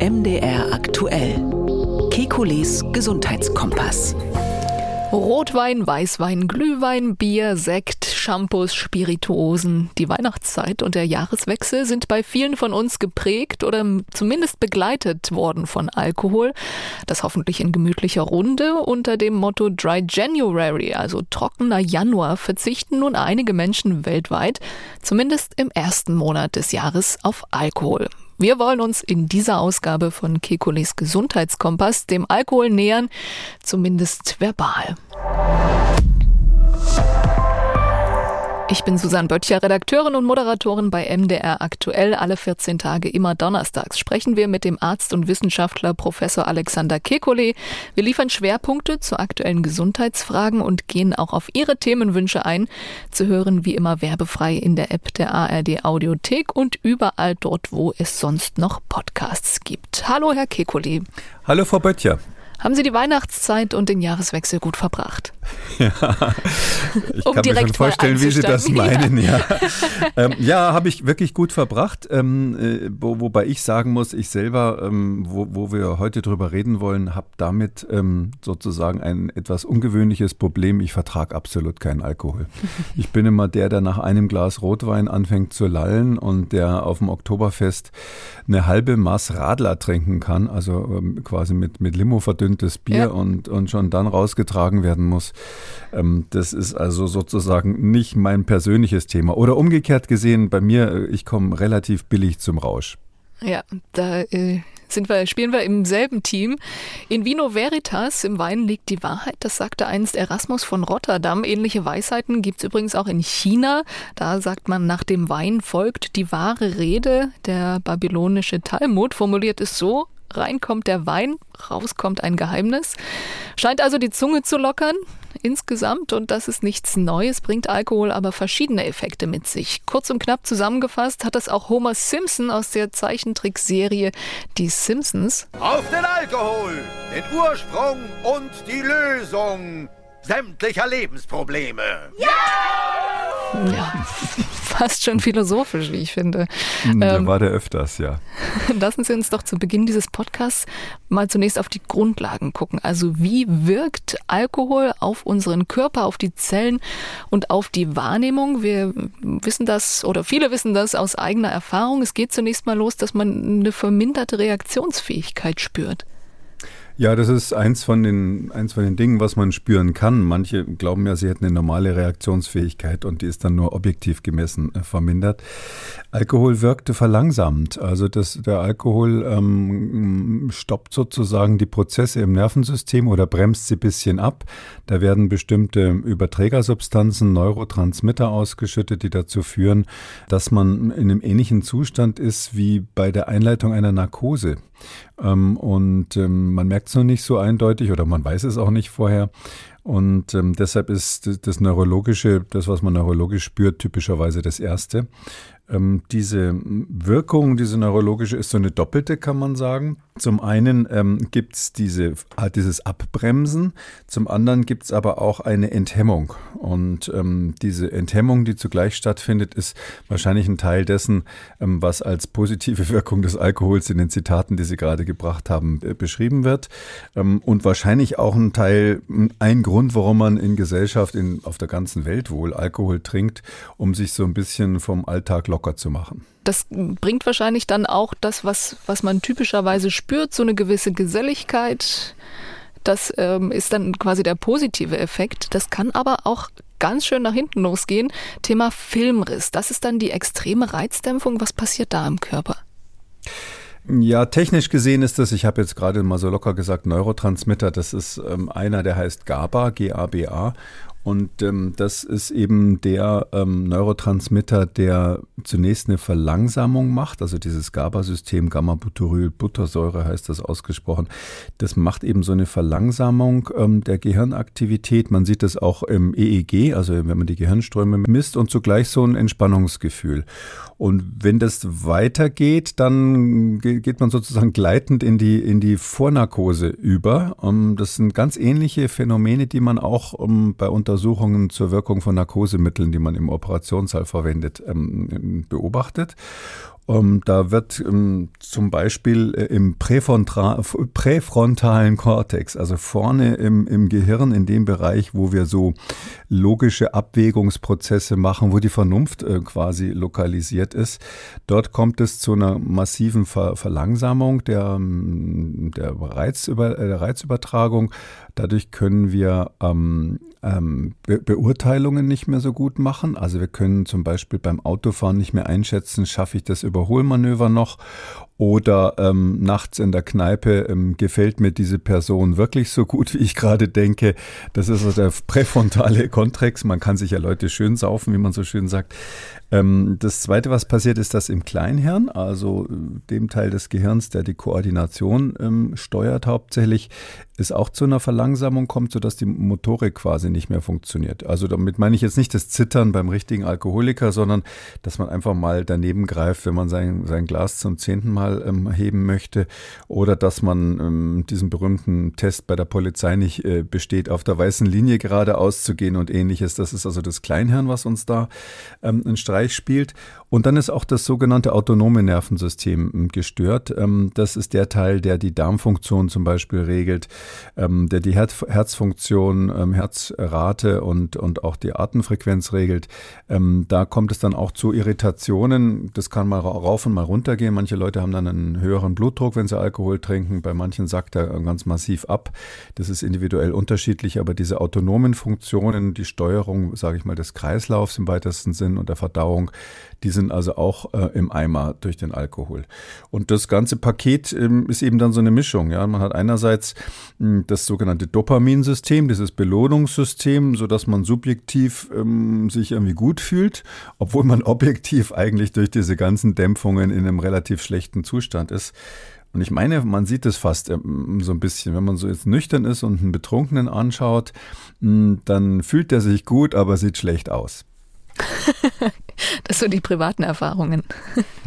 MDR aktuell. Kekules Gesundheitskompass. Rotwein, Weißwein, Glühwein, Bier, Sekt, Shampoos, Spirituosen. Die Weihnachtszeit und der Jahreswechsel sind bei vielen von uns geprägt oder zumindest begleitet worden von Alkohol. Das hoffentlich in gemütlicher Runde unter dem Motto Dry January, also trockener Januar, verzichten nun einige Menschen weltweit, zumindest im ersten Monat des Jahres, auf Alkohol. Wir wollen uns in dieser Ausgabe von Kekules Gesundheitskompass dem Alkohol nähern, zumindest verbal. Ich bin Susanne Böttcher, Redakteurin und Moderatorin bei MDR Aktuell. Alle 14 Tage immer donnerstags sprechen wir mit dem Arzt und Wissenschaftler Professor Alexander Kekulé. Wir liefern Schwerpunkte zu aktuellen Gesundheitsfragen und gehen auch auf Ihre Themenwünsche ein. Zu hören wie immer werbefrei in der App der ARD Audiothek und überall dort, wo es sonst noch Podcasts gibt. Hallo, Herr Kekulé. Hallo, Frau Böttcher. Haben Sie die Weihnachtszeit und den Jahreswechsel gut verbracht? Ja, ich um kann mir schon vorstellen, wie Sie das meinen. Ja, ähm, ja habe ich wirklich gut verbracht. Ähm, äh, wo, wobei ich sagen muss, ich selber, ähm, wo, wo, wir heute drüber reden wollen, habe damit ähm, sozusagen ein etwas ungewöhnliches Problem. Ich vertrage absolut keinen Alkohol. Ich bin immer der, der nach einem Glas Rotwein anfängt zu lallen und der auf dem Oktoberfest eine halbe Maß Radler trinken kann, also ähm, quasi mit, mit Limo verdünnt verdünntes Bier ja. und, und schon dann rausgetragen werden muss. Ähm, das ist also sozusagen nicht mein persönliches Thema. Oder umgekehrt gesehen, bei mir, äh, ich komme relativ billig zum Rausch. Ja, da äh, sind wir, spielen wir im selben Team. In Vino Veritas, im Wein liegt die Wahrheit, das sagte einst Erasmus von Rotterdam. Ähnliche Weisheiten gibt es übrigens auch in China. Da sagt man, nach dem Wein folgt die wahre Rede. Der babylonische Talmud formuliert es so, reinkommt der Wein, rauskommt ein Geheimnis. Scheint also die Zunge zu lockern insgesamt und das ist nichts Neues, bringt Alkohol aber verschiedene Effekte mit sich. Kurz und knapp zusammengefasst hat das auch Homer Simpson aus der Zeichentrickserie Die Simpsons. Auf den Alkohol, den Ursprung und die Lösung sämtlicher Lebensprobleme. Ja! Ja, fast schon philosophisch, wie ich finde. Da ähm, war der öfters, ja. Lassen Sie uns doch zu Beginn dieses Podcasts mal zunächst auf die Grundlagen gucken. Also wie wirkt Alkohol auf unseren Körper, auf die Zellen und auf die Wahrnehmung? Wir wissen das oder viele wissen das aus eigener Erfahrung. Es geht zunächst mal los, dass man eine verminderte Reaktionsfähigkeit spürt. Ja, das ist eins von den, eins von den Dingen, was man spüren kann. Manche glauben ja, sie hätten eine normale Reaktionsfähigkeit und die ist dann nur objektiv gemessen äh, vermindert. Alkohol wirkte verlangsamt. Also das, der Alkohol ähm, stoppt sozusagen die Prozesse im Nervensystem oder bremst sie bisschen ab. Da werden bestimmte Überträgersubstanzen, Neurotransmitter ausgeschüttet, die dazu führen, dass man in einem ähnlichen Zustand ist wie bei der Einleitung einer Narkose. Ähm, und ähm, man merkt es noch nicht so eindeutig oder man weiß es auch nicht vorher. Und ähm, deshalb ist das Neurologische, das, was man neurologisch spürt, typischerweise das Erste. Ähm, diese Wirkung, diese neurologische, ist so eine doppelte, kann man sagen. Zum einen ähm, gibt es diese, halt dieses Abbremsen, zum anderen gibt es aber auch eine Enthemmung. Und ähm, diese Enthemmung, die zugleich stattfindet, ist wahrscheinlich ein Teil dessen, ähm, was als positive Wirkung des Alkohols in den Zitaten, die Sie gerade gebracht haben, äh, beschrieben wird. Ähm, und wahrscheinlich auch ein Teil, ein Grund, warum man in Gesellschaft in, auf der ganzen Welt wohl Alkohol trinkt, um sich so ein bisschen vom Alltag locker zu machen. Das bringt wahrscheinlich dann auch das, was, was man typischerweise spürt, so eine gewisse Geselligkeit. Das ähm, ist dann quasi der positive Effekt. Das kann aber auch ganz schön nach hinten losgehen. Thema Filmriss. Das ist dann die extreme Reizdämpfung. Was passiert da im Körper? Ja, technisch gesehen ist das, ich habe jetzt gerade mal so locker gesagt, Neurotransmitter. Das ist ähm, einer, der heißt GABA, G-A-B-A. Und ähm, das ist eben der ähm, Neurotransmitter, der zunächst eine Verlangsamung macht, also dieses GABA-System, Gamma-Butyryl-Buttersäure heißt das ausgesprochen. Das macht eben so eine Verlangsamung ähm, der Gehirnaktivität. Man sieht das auch im EEG, also wenn man die Gehirnströme misst und zugleich so ein Entspannungsgefühl. Und wenn das weitergeht, dann geht man sozusagen gleitend in die, in die Vornarkose über. Ähm, das sind ganz ähnliche Phänomene, die man auch ähm, bei Unter Untersuchungen zur Wirkung von Narkosemitteln, die man im Operationssaal verwendet, ähm, beobachtet. Ähm, da wird ähm, zum Beispiel äh, im präfrontalen Kortex, also vorne im, im Gehirn, in dem Bereich, wo wir so logische Abwägungsprozesse machen, wo die Vernunft äh, quasi lokalisiert ist, dort kommt es zu einer massiven Ver Verlangsamung der, der, Reizüber äh, der Reizübertragung. Dadurch können wir ähm, ähm, Be Beurteilungen nicht mehr so gut machen. Also wir können zum Beispiel beim Autofahren nicht mehr einschätzen, schaffe ich das Überholmanöver noch oder ähm, nachts in der Kneipe ähm, gefällt mir diese Person wirklich so gut, wie ich gerade denke. Das ist also der präfrontale Kontrex. Man kann sich ja Leute schön saufen, wie man so schön sagt. Ähm, das Zweite, was passiert, ist, dass im Kleinhirn, also äh, dem Teil des Gehirns, der die Koordination ähm, steuert hauptsächlich, es auch zu einer Verlangsamung kommt, sodass die Motorik quasi nicht mehr funktioniert. Also damit meine ich jetzt nicht das Zittern beim richtigen Alkoholiker, sondern dass man einfach mal daneben greift, wenn man sein, sein Glas zum zehnten Mal ähm, heben möchte oder dass man ähm, diesen berühmten Test bei der Polizei nicht äh, besteht, auf der weißen Linie geradeaus zu gehen und ähnliches. Das ist also das Kleinhirn, was uns da ähm, einen Streich spielt. Und dann ist auch das sogenannte autonome Nervensystem ähm, gestört. Ähm, das ist der Teil, der die Darmfunktion zum Beispiel regelt, ähm, der die Herzfunktion, Herzrate und, und auch die Atemfrequenz regelt. Da kommt es dann auch zu Irritationen. Das kann mal rauf und mal runter gehen. Manche Leute haben dann einen höheren Blutdruck, wenn sie Alkohol trinken. Bei manchen sackt er ganz massiv ab. Das ist individuell unterschiedlich, aber diese autonomen Funktionen, die Steuerung, sage ich mal, des Kreislaufs im weitesten Sinn und der Verdauung, die sind also auch äh, im Eimer durch den Alkohol. Und das ganze Paket ähm, ist eben dann so eine Mischung. Ja, man hat einerseits mh, hm, das sogenannte Dopaminsystem, dieses Belohnungssystem, so dass man subjektiv ähm, sich irgendwie gut fühlt, obwohl man objektiv eigentlich durch diese ganzen Dämpfungen in einem relativ schlechten Zustand ist. Und ich meine, man sieht es fast ähm, so ein bisschen, wenn man so jetzt nüchtern ist und einen Betrunkenen anschaut, hm, dann fühlt er sich gut, aber sieht schlecht aus. Das sind so die privaten Erfahrungen.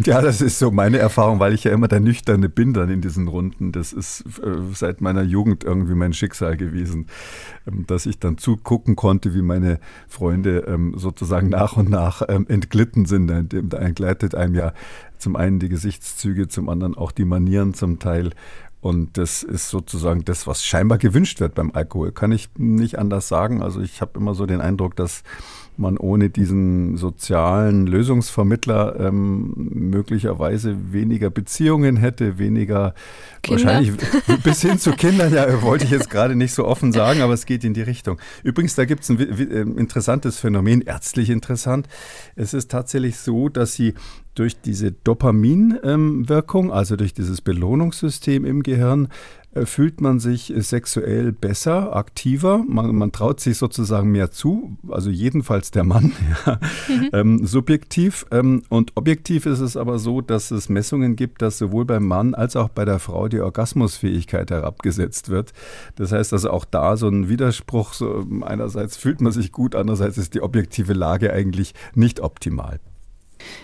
Ja, das ist so meine Erfahrung, weil ich ja immer der Nüchterne bin dann in diesen Runden. Das ist äh, seit meiner Jugend irgendwie mein Schicksal gewesen, ähm, dass ich dann zugucken konnte, wie meine Freunde ähm, sozusagen nach und nach ähm, entglitten sind. Da entgleitet einem ja zum einen die Gesichtszüge, zum anderen auch die Manieren zum Teil. Und das ist sozusagen das, was scheinbar gewünscht wird beim Alkohol. Kann ich nicht anders sagen. Also ich habe immer so den Eindruck, dass man ohne diesen sozialen Lösungsvermittler ähm, möglicherweise weniger Beziehungen hätte, weniger Kinder. wahrscheinlich bis hin zu Kindern, ja, wollte ich jetzt gerade nicht so offen sagen, aber es geht in die Richtung. Übrigens, da gibt es ein ähm, interessantes Phänomen, ärztlich interessant. Es ist tatsächlich so, dass sie durch diese Dopaminwirkung, also durch dieses Belohnungssystem im Gehirn, äh, fühlt man sich sexuell besser, aktiver. Man, man, traut sich sozusagen mehr zu, also jedenfalls der Mann, ja, mhm. ähm, subjektiv. Ähm, und objektiv ist es aber so, dass es Messungen gibt, dass sowohl beim Mann als auch bei der Frau die Orgasmusfähigkeit herabgesetzt wird. Das heißt also auch da so ein Widerspruch. So einerseits fühlt man sich gut, andererseits ist die objektive Lage eigentlich nicht optimal.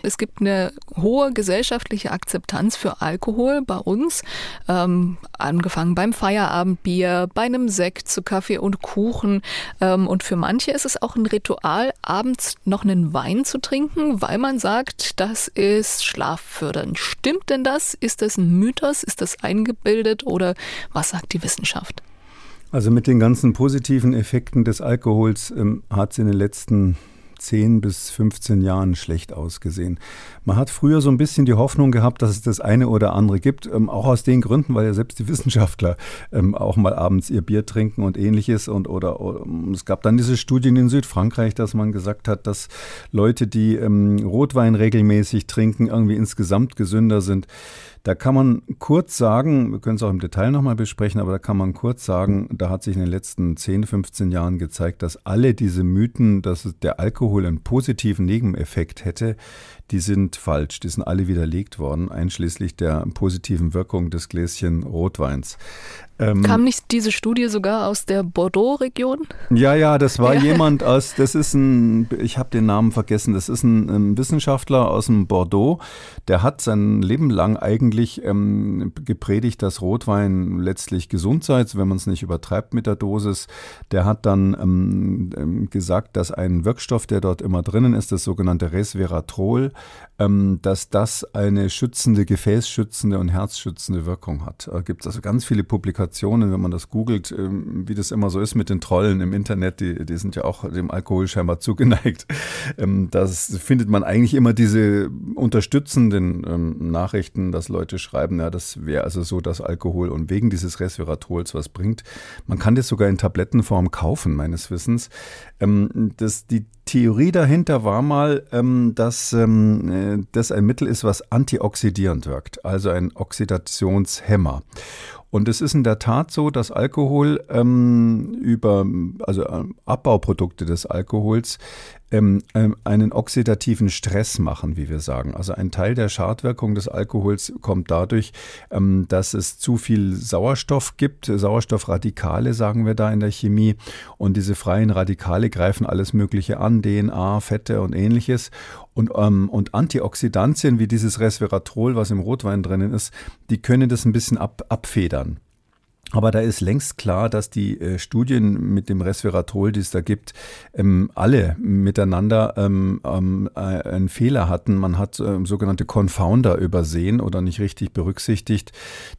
Es gibt eine hohe gesellschaftliche Akzeptanz für Alkohol bei uns, ähm, angefangen beim Feierabendbier, bei einem Sekt zu Kaffee und Kuchen. Ähm, und für manche ist es auch ein Ritual, abends noch einen Wein zu trinken, weil man sagt, das ist schlaffördernd. Stimmt denn das? Ist das ein Mythos? Ist das eingebildet oder was sagt die Wissenschaft? Also mit den ganzen positiven Effekten des Alkohols ähm, hat es in den letzten 10 bis 15 Jahren schlecht ausgesehen. Man hat früher so ein bisschen die Hoffnung gehabt, dass es das eine oder andere gibt, ähm, auch aus den Gründen, weil ja selbst die Wissenschaftler ähm, auch mal abends ihr Bier trinken und ähnliches. Und oder, oder ähm, es gab dann diese Studien in Südfrankreich, dass man gesagt hat, dass Leute, die ähm, Rotwein regelmäßig trinken, irgendwie insgesamt gesünder sind. Da kann man kurz sagen, wir können es auch im Detail nochmal besprechen, aber da kann man kurz sagen, da hat sich in den letzten 10, 15 Jahren gezeigt, dass alle diese Mythen, dass der Alkohol einen positiven Nebeneffekt hätte, die sind falsch. Die sind alle widerlegt worden, einschließlich der positiven Wirkung des Gläschen Rotweins. Ähm, Kam nicht diese Studie sogar aus der Bordeaux-Region? Ja, ja, das war ja. jemand aus, das ist ein, ich habe den Namen vergessen, das ist ein, ein, Wissenschaftler aus dem Bordeaux, der hat sein Leben lang eigentlich ähm, gepredigt, dass Rotwein letztlich gesund sei, wenn man es nicht übertreibt mit der Dosis. Der hat dann ähm, ähm, gesagt, dass ein Wirkstoff, der der dort immer drinnen ist, das sogenannte Resveratrol, ähm, dass das eine schützende, gefäßschützende und herzschützende Wirkung hat. Da gibt es also ganz viele Publikationen, wenn man das googelt, ähm, wie das immer so ist mit den Trollen im Internet, die, die sind ja auch dem Alkohol scheinbar zugeneigt. Ähm, das findet man eigentlich immer diese unterstützenden ähm, Nachrichten, dass Leute schreiben, ja, das wäre also so, dass Alkohol und wegen dieses Resveratrols was bringt. Man kann das sogar in Tablettenform kaufen, meines Wissens. Ähm, das, die Theorie dahinter war mal, ähm, dass ähm, äh, das ein Mittel ist, was antioxidierend wirkt, also ein Oxidationshemmer. Und es ist in der Tat so, dass Alkohol ähm, über, also äh, Abbauprodukte des Alkohols ähm, ähm, einen oxidativen Stress machen, wie wir sagen. Also ein Teil der Schadwirkung des Alkohols kommt dadurch, ähm, dass es zu viel Sauerstoff gibt, Sauerstoffradikale sagen wir da in der Chemie. Und diese freien Radikale greifen alles Mögliche an, DNA, Fette und ähnliches. Und, ähm, und Antioxidantien wie dieses Resveratrol, was im Rotwein drinnen ist, die können das ein bisschen ab, abfedern. Aber da ist längst klar, dass die äh, Studien mit dem Resveratrol, die es da gibt, ähm, alle miteinander ähm, ähm, äh, einen Fehler hatten. Man hat ähm, sogenannte Confounder übersehen oder nicht richtig berücksichtigt.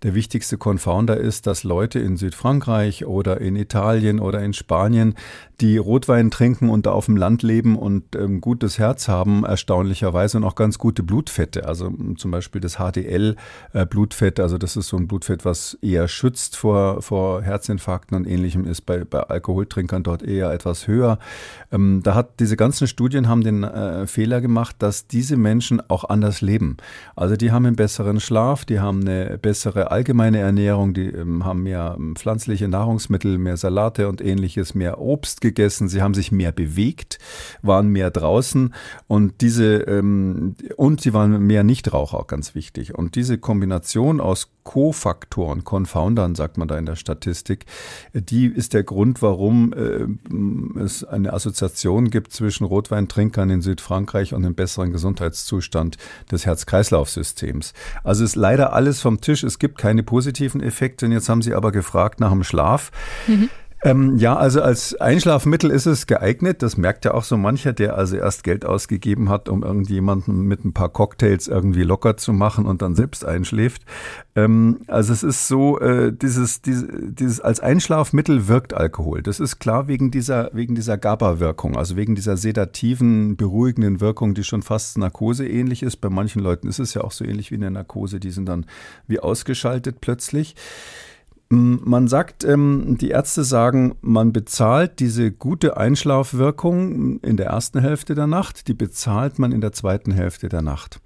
Der wichtigste Confounder ist, dass Leute in Südfrankreich oder in Italien oder in Spanien, die Rotwein trinken und da auf dem Land leben und ähm, gutes Herz haben, erstaunlicherweise und auch ganz gute Blutfette. Also zum Beispiel das HDL-Blutfett, äh, also das ist so ein Blutfett, was eher schützt vor vor, Herzinfarkten und ähnlichem ist bei, bei Alkoholtrinkern dort eher etwas höher. Ähm, da hat diese ganzen Studien haben den äh, Fehler gemacht, dass diese Menschen auch anders leben. Also die haben einen besseren Schlaf, die haben eine bessere allgemeine Ernährung, die ähm, haben mehr ähm, pflanzliche Nahrungsmittel, mehr Salate und ähnliches, mehr Obst gegessen, sie haben sich mehr bewegt, waren mehr draußen und diese ähm, und sie waren mehr Nichtraucher, ganz wichtig. Und diese Kombination aus Co-Faktoren, Confoundern, sagt man da in der Statistik, die ist der Grund, warum äh, es eine Assoziation gibt zwischen Rotweintrinkern in Südfrankreich und dem besseren Gesundheitszustand des Herz-Kreislauf-Systems. Also ist leider alles vom Tisch. Es gibt keine positiven Effekte. Und jetzt haben Sie aber gefragt nach dem Schlaf. Mhm. Ähm, ja, also als Einschlafmittel ist es geeignet. Das merkt ja auch so mancher, der also erst Geld ausgegeben hat, um irgendjemanden mit ein paar Cocktails irgendwie locker zu machen und dann selbst einschläft. Ähm, also es ist so, äh, dieses, dieses, dieses als Einschlafmittel wirkt Alkohol. Das ist klar wegen dieser, wegen dieser GABA-Wirkung, also wegen dieser sedativen, beruhigenden Wirkung, die schon fast Narkose ähnlich ist. Bei manchen Leuten ist es ja auch so ähnlich wie eine Narkose, die sind dann wie ausgeschaltet plötzlich. Man sagt, ähm, die Ärzte sagen, man bezahlt diese gute Einschlafwirkung in der ersten Hälfte der Nacht, die bezahlt man in der zweiten Hälfte der Nacht.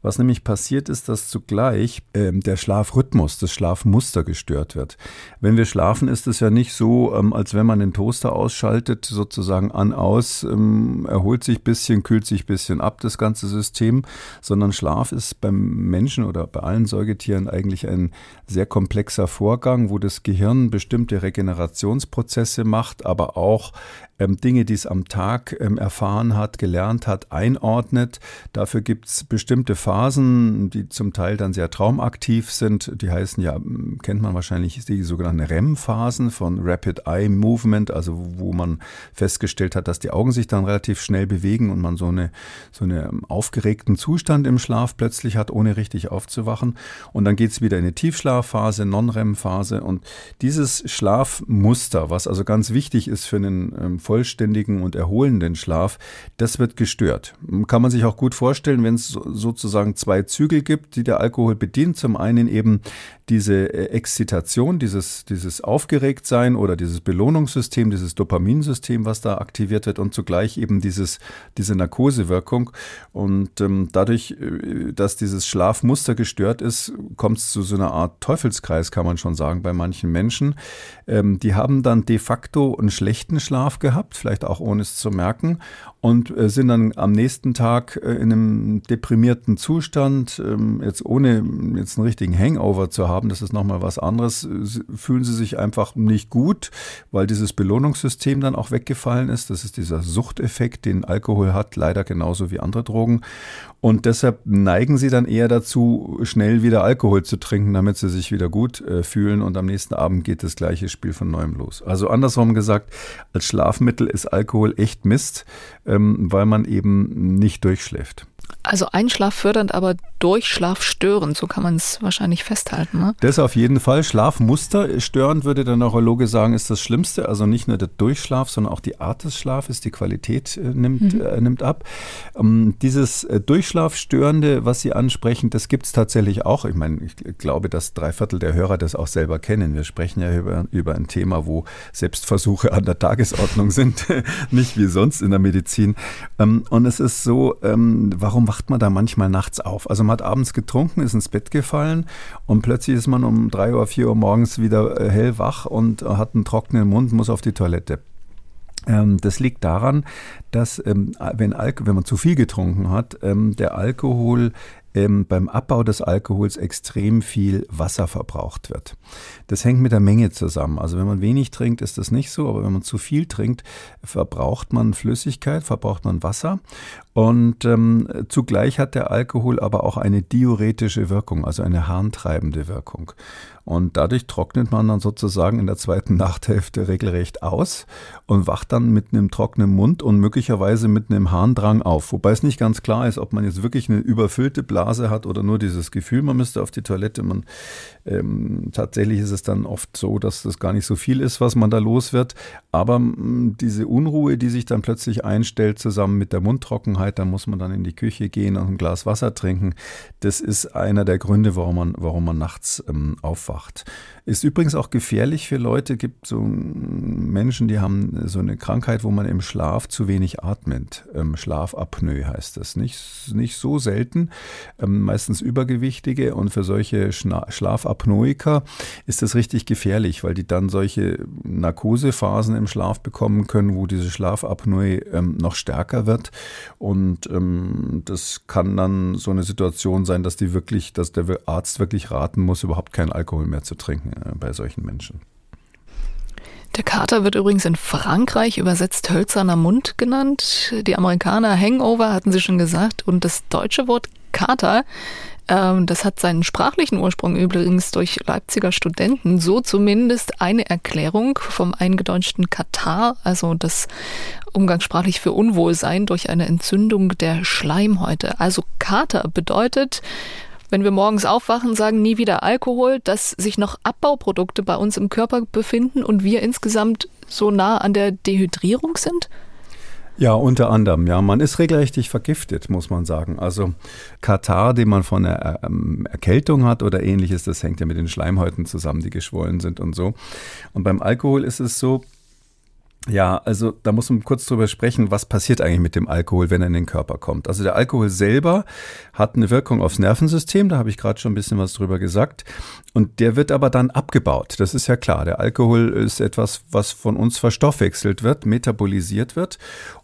Was nämlich passiert ist, dass zugleich ähm, der Schlafrhythmus, das Schlafmuster gestört wird. Wenn wir schlafen, ist es ja nicht so, ähm, als wenn man den Toaster ausschaltet, sozusagen an, aus, erholt sich bisschen, kühlt sich bisschen ab, das ganze System, sondern Schlaf ist beim Menschen oder bei allen Säugetieren eigentlich ein sehr komplexer Vorgang, wo das Gehirn bestimmte Regenerationsprozesse macht, aber auch ähm, Dinge, die es am Tag ähm, erfahren hat, gelernt hat, einordnet. Dafür gibt es bestimmte Phasen, die zum Teil dann sehr traumaktiv sind. Die heißen ja, kennt man wahrscheinlich, die sogenannten REM-Phasen von Rapid Eye Movement, also wo man festgestellt hat, dass die Augen sich dann relativ schnell bewegen und man so eine so einen ähm, aufgeregten Zustand im Schlaf plötzlich hat, ohne richtig aufzuwachen. Und dann geht es wieder in eine Tiefschlafphase, Non-REM-Phase und dieses Schlafmuster, was also ganz wichtig ist für einen ähm, vollständigen und erholenden Schlaf, das wird gestört. Kann man sich auch gut vorstellen, wenn es sozusagen zwei Zügel gibt, die der Alkohol bedient. Zum einen eben diese äh, Exzitation, dieses, dieses Aufgeregtsein oder dieses Belohnungssystem, dieses Dopaminsystem, was da aktiviert wird und zugleich eben dieses, diese Narkosewirkung. Und ähm, dadurch, äh, dass dieses Schlafmuster gestört ist, kommt es zu so einer Art Teufelskreis, kann man schon sagen, bei manchen Menschen. Ähm, die haben dann de facto einen schlechten Schlaf gehabt, vielleicht auch ohne es zu merken und äh, sind dann am nächsten Tag äh, in einem deprimierten Zustand, ähm, jetzt ohne jetzt einen richtigen Hangover zu haben, das ist nochmal was anderes, fühlen sie sich einfach nicht gut, weil dieses Belohnungssystem dann auch weggefallen ist. Das ist dieser Suchteffekt, den Alkohol hat, leider genauso wie andere Drogen. Und deshalb neigen sie dann eher dazu, schnell wieder Alkohol zu trinken, damit sie sich wieder gut äh, fühlen und am nächsten Abend geht das gleiche Spiel von neuem los. Also andersrum gesagt, als Schlafmittel ist Alkohol echt Mist, weil man eben nicht durchschläft. Also einschlaffördernd, aber durchschlafstörend, so kann man es wahrscheinlich festhalten. Ne? Das auf jeden Fall. Schlafmuster störend, würde der Neurologe sagen, ist das Schlimmste. Also nicht nur der Durchschlaf, sondern auch die Art des Schlafes, die Qualität äh, nimmt, mhm. äh, nimmt ab. Ähm, dieses äh, Durchschlafstörende, was Sie ansprechen, das gibt es tatsächlich auch. Ich meine, ich glaube, dass drei Viertel der Hörer das auch selber kennen. Wir sprechen ja über, über ein Thema, wo Selbstversuche an der Tagesordnung sind, nicht wie sonst in der Medizin. Ähm, und es ist so, ähm, warum wacht man da manchmal nachts auf? Also man hat abends getrunken, ist ins Bett gefallen und plötzlich ist man um drei Uhr, vier Uhr morgens wieder äh, hellwach und hat einen trockenen Mund, muss auf die Toilette. Ähm, das liegt daran, dass ähm, wenn, wenn man zu viel getrunken hat, ähm, der Alkohol ähm, beim Abbau des Alkohols extrem viel Wasser verbraucht wird. Das hängt mit der Menge zusammen. Also wenn man wenig trinkt, ist das nicht so, aber wenn man zu viel trinkt, verbraucht man Flüssigkeit, verbraucht man Wasser. Und ähm, zugleich hat der Alkohol aber auch eine diuretische Wirkung, also eine harntreibende Wirkung. Und dadurch trocknet man dann sozusagen in der zweiten Nachthälfte regelrecht aus und wacht dann mit einem trockenen Mund und möglicherweise mit einem Harndrang auf. Wobei es nicht ganz klar ist, ob man jetzt wirklich eine überfüllte Blase hat oder nur dieses Gefühl, man müsste auf die Toilette. Man, ähm, tatsächlich ist es dann oft so, dass das gar nicht so viel ist, was man da los wird. Aber mh, mm, diese Unruhe, die sich dann plötzlich einstellt, zusammen mit der Mundtrockenheit, da muss man dann in die Küche gehen und ein Glas Wasser trinken. Das ist einer der Gründe, warum man, warum man nachts ähm, aufwacht gemacht. Ist übrigens auch gefährlich für Leute, gibt so Menschen, die haben so eine Krankheit, wo man im Schlaf zu wenig atmet. Ähm, Schlafapnoe heißt das. Nicht, nicht so selten, ähm, meistens Übergewichtige. Und für solche Schna Schlafapnoiker ist das richtig gefährlich, weil die dann solche Narkosephasen im Schlaf bekommen können, wo diese Schlafapnoe ähm, noch stärker wird. Und das kann dann so eine Situation sein, dass die wirklich, dass der Arzt wirklich raten muss, überhaupt keinen Alkohol mehr zu trinken bei solchen Menschen. Der Kater wird übrigens in Frankreich übersetzt hölzerner Mund genannt. Die Amerikaner Hangover hatten sie schon gesagt. Und das deutsche Wort Kater, äh, das hat seinen sprachlichen Ursprung übrigens durch Leipziger Studenten. So zumindest eine Erklärung vom eingedeutschten Katar, also das umgangssprachlich für Unwohlsein durch eine Entzündung der Schleimhäute. Also Kater bedeutet wenn wir morgens aufwachen, sagen nie wieder Alkohol, dass sich noch Abbauprodukte bei uns im Körper befinden und wir insgesamt so nah an der Dehydrierung sind? Ja, unter anderem, ja. Man ist regelrecht vergiftet, muss man sagen. Also Katar, den man von einer ähm, Erkältung hat oder ähnliches, das hängt ja mit den Schleimhäuten zusammen, die geschwollen sind und so. Und beim Alkohol ist es so, ja, also da muss man kurz drüber sprechen, was passiert eigentlich mit dem Alkohol, wenn er in den Körper kommt. Also der Alkohol selber hat eine Wirkung aufs Nervensystem, da habe ich gerade schon ein bisschen was drüber gesagt. Und der wird aber dann abgebaut. Das ist ja klar. Der Alkohol ist etwas, was von uns verstoffwechselt wird, metabolisiert wird.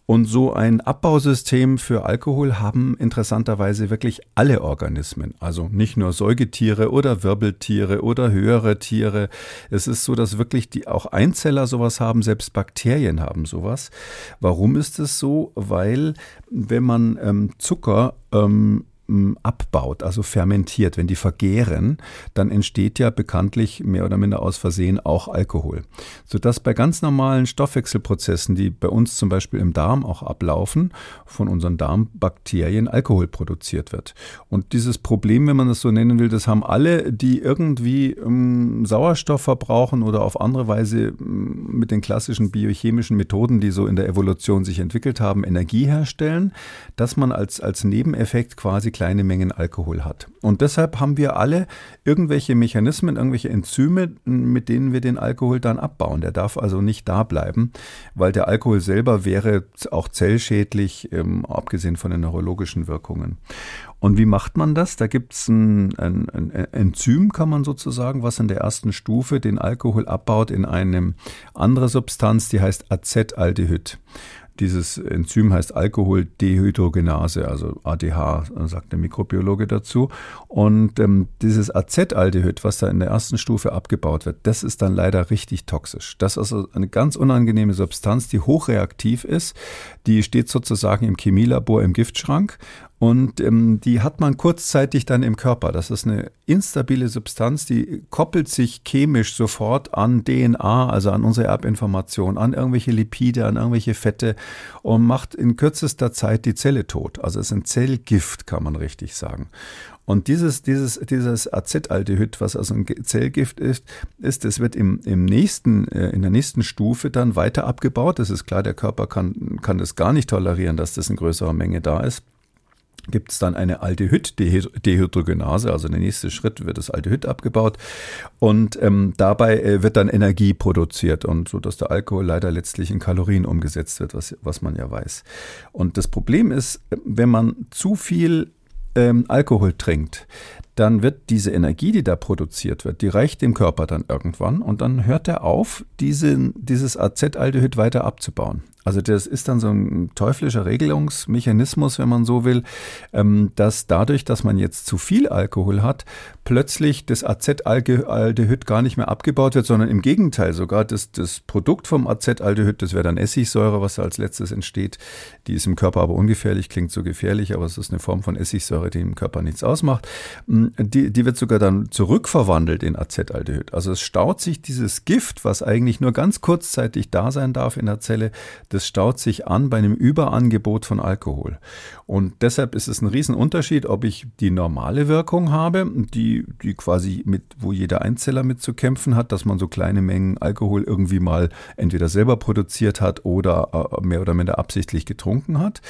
Und so ein Abbausystem für Alkohol haben interessanterweise wirklich alle Organismen. Also nicht nur Säugetiere oder Wirbeltiere oder höhere Tiere. Es ist so, dass wirklich die auch Einzeller sowas haben, selbst Bakterien haben sowas. Warum ist es so? Weil wenn man ähm, Zucker ähm, abbaut, also fermentiert, wenn die vergehren, dann entsteht ja bekanntlich mehr oder minder aus Versehen auch Alkohol. Sodass bei ganz normalen Stoffwechselprozessen, die bei uns zum Beispiel im Darm auch ablaufen, von unseren Darmbakterien Alkohol produziert wird. Und dieses Problem, wenn man das so nennen will, das haben alle, die irgendwie ähm, Sauerstoff verbrauchen oder auf andere Weise ähm, mit den klassischen biochemischen Methoden, die so in der Evolution sich entwickelt haben, Energie herstellen, dass man als, als Nebeneffekt quasi kleine Mengen Alkohol hat. Und deshalb haben wir alle irgendwelche Mechanismen, irgendwelche Enzyme, mit denen wir den Alkohol dann abbauen. Der darf also nicht da bleiben, weil der Alkohol selber wäre auch zellschädlich, ähm, abgesehen von den neurologischen Wirkungen. Und wie macht man das? Da gibt es ein, ein, ein, Enzym, kann man sozusagen, was in der ersten Stufe den Alkohol abbaut in eine andere Substanz, die heißt Acetaldehyd. Dieses Enzym heißt Alkoholdehydrogenase, also ADH, sagt der Mikrobiologe dazu. Und ähm, dieses Acetaldehyd, was da in der ersten Stufe abgebaut wird, das ist dann leider richtig toxisch. Das ist also eine ganz unangenehme Substanz, die hochreaktiv ist. Die steht sozusagen im Chemielabor im Giftschrank Und ähm, die hat man kurzzeitig dann im Körper. Das ist eine instabile Substanz, die koppelt sich chemisch sofort an DNA, also an unsere Erbinformation, an irgendwelche Lipide, an irgendwelche Fette und macht in kürzester Zeit die Zelle tot. Also es ist ein Zellgift, kann man richtig sagen. Und dieses, dieses, dieses Acetaldehyd, was also ein Zellgift ist, ist, es wird im, im nächsten, äh, in der nächsten Stufe dann weiter abgebaut. Das ist klar, der Körper kann, kann das gar nicht tolerieren, dass das in größerer Menge da ist gibt es dann eine Aldehyd-Dehydrogenase, also der nächste Schritt wird das Aldehyd abgebaut und ähm, dabei äh, wird dann Energie produziert und so, dass der Alkohol leider letztlich in Kalorien umgesetzt wird, was, was man ja weiß. Und das Problem ist, wenn man zu viel ähm, Alkohol trinkt, dann wird diese Energie, die da produziert wird, die reicht dem Körper dann irgendwann und dann hört er auf, diese, dieses Acetaldehyd weiter abzubauen. Also das ist dann so ein teuflischer Regelungsmechanismus, wenn man so will, ähm, dass dadurch, dass man jetzt zu viel Alkohol hat, plötzlich das Acetaldehyd gar nicht mehr abgebaut wird, sondern im Gegenteil sogar das, das Produkt vom Acetaldehyd, das wäre dann Essigsäure, was da als letztes entsteht. Die ist im Körper aber ungefährlich, klingt so gefährlich, aber es ist eine Form von Essigsäure, die im Körper nichts ausmacht. Mm, die, die wird sogar dann zurückverwandelt in Acetaldehyd. Also es staut sich dieses Gift, was eigentlich nur ganz kurzzeitig da sein darf in der Zelle, das staut sich an bei einem Überangebot von Alkohol. Und deshalb ist es ein Riesenunterschied, ob ich die normale Wirkung habe, die, die quasi mit, wo jeder Einzeller mit zu kämpfen hat, dass man so kleine Mengen Alkohol irgendwie mal entweder selber produziert hat oder äh, mehr oder minder absichtlich getrunken hat,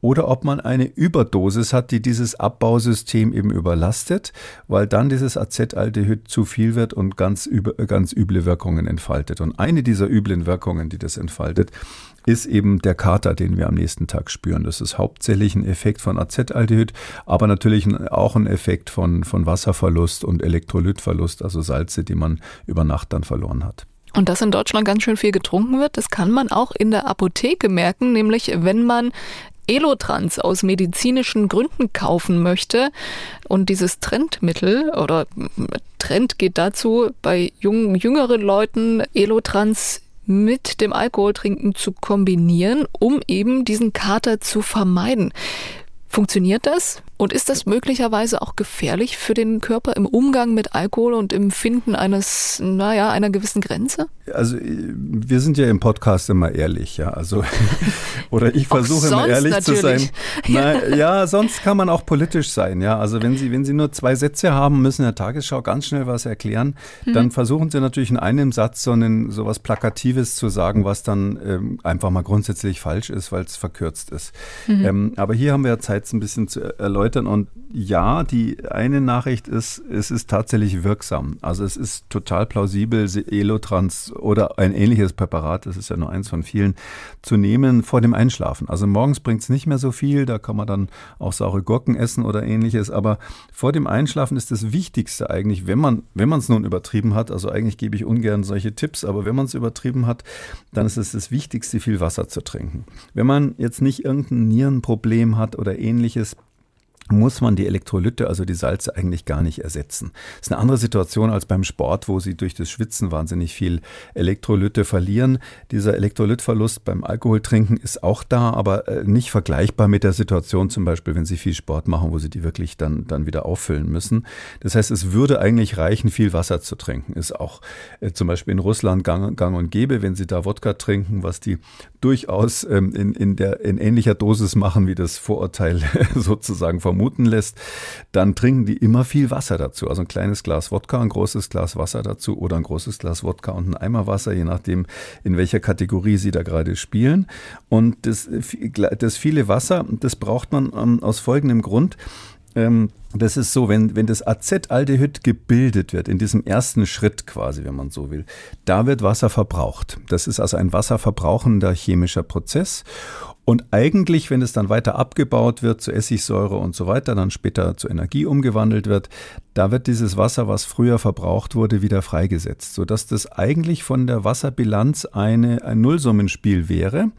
oder ob man eine Überdosis hat, die dieses Abbausystem eben überlastet, weil dann dieses Acetaldehyd zu viel wird und ganz, ganz üble Wirkungen entfaltet. Und eine dieser üblen Wirkungen, die das entfaltet, ist eben der Kater, den wir am nächsten Tag spüren. Das ist hauptsächlich ein Effekt von Acetaldehyd, aber natürlich auch ein Effekt von, von Wasserverlust und Elektrolytverlust, also Salze, die man über Nacht dann verloren hat. Und dass in Deutschland ganz schön viel getrunken wird, das kann man auch in der Apotheke merken, nämlich wenn man Elotrans aus medizinischen Gründen kaufen möchte und dieses Trendmittel oder Trend geht dazu, bei jungen, jüngeren Leuten Elotrans mit dem Alkoholtrinken zu kombinieren, um eben diesen Kater zu vermeiden. Funktioniert das? Und ist das möglicherweise auch gefährlich für den Körper im Umgang mit Alkohol und im Finden eines, naja, einer gewissen Grenze? Also wir sind ja im Podcast immer ehrlich, ja. Also oder ich versuche immer ehrlich natürlich. zu sein. Na, ja, sonst kann man auch politisch sein, ja. Also wenn Sie, wenn Sie nur zwei Sätze haben, müssen in der Tagesschau ganz schnell was erklären, hm. dann versuchen Sie natürlich in einem Satz so, einen, so was Plakatives zu sagen, was dann ähm, einfach mal grundsätzlich falsch ist, weil es verkürzt ist. Mhm. Ähm, aber hier haben wir ja Zeit, ein bisschen zu erläutern erläutern. Und ja, die eine Nachricht ist, es ist tatsächlich wirksam. Also es ist total plausibel, Elotrans oder ein ähnliches Präparat, das ist ja nur eins von vielen, zu nehmen vor dem Einschlafen. Also morgens bringt es nicht mehr so viel, da kann man dann auch saure Gurken essen oder ähnliches. Aber vor dem Einschlafen ist das Wichtigste eigentlich, wenn man wenn man es nun übertrieben hat, also eigentlich gebe ich ungern solche Tipps, aber wenn man es übertrieben hat, dann ist es das Wichtigste, viel Wasser zu trinken. Wenn man jetzt nicht irgendein Nierenproblem hat oder ähnliches, ähnliches muss man die Elektrolyte, also die Salze, eigentlich gar nicht ersetzen. Das ist eine andere Situation als beim Sport, wo sie durch das Schwitzen wahnsinnig viel Elektrolyte verlieren. Dieser Elektrolytverlust beim Alkoholtrinken ist auch da, aber äh, nicht vergleichbar mit der Situation zum Beispiel, wenn sie viel Sport machen, wo sie die wirklich dann, dann wieder auffüllen müssen. Das heißt, es würde eigentlich reichen, viel Wasser zu trinken. Ist auch äh, zum Beispiel in Russland gang, gang und gäbe, wenn sie da Wodka trinken, was die durchaus ähm, in, in, der, in ähnlicher Dosis machen, wie das Vorurteil sozusagen vermuten lässt, dann trinken die immer viel Wasser dazu. Also ein kleines Glas Wodka, ein großes Glas Wasser dazu oder ein großes Glas Wodka und ein Eimer Wasser, je nachdem, in welcher Kategorie sie da gerade spielen. Und das, das viele Wasser, das braucht man ähm, aus folgendem Grund. Ähm, das ist so, wenn, wenn das Acetaldehyd gebildet wird, in diesem ersten Schritt quasi, wenn man so will, da wird Wasser verbraucht. Das ist also ein wasserverbrauchender chemischer Prozess. Und eigentlich, wenn es dann weiter abgebaut wird zu Essigsäure und so weiter, dann später zu Energie umgewandelt wird, da wird dieses Wasser, was früher verbraucht wurde, wieder freigesetzt, sodass das eigentlich von der Wasserbilanz eine, ein Nullsummenspiel wäre.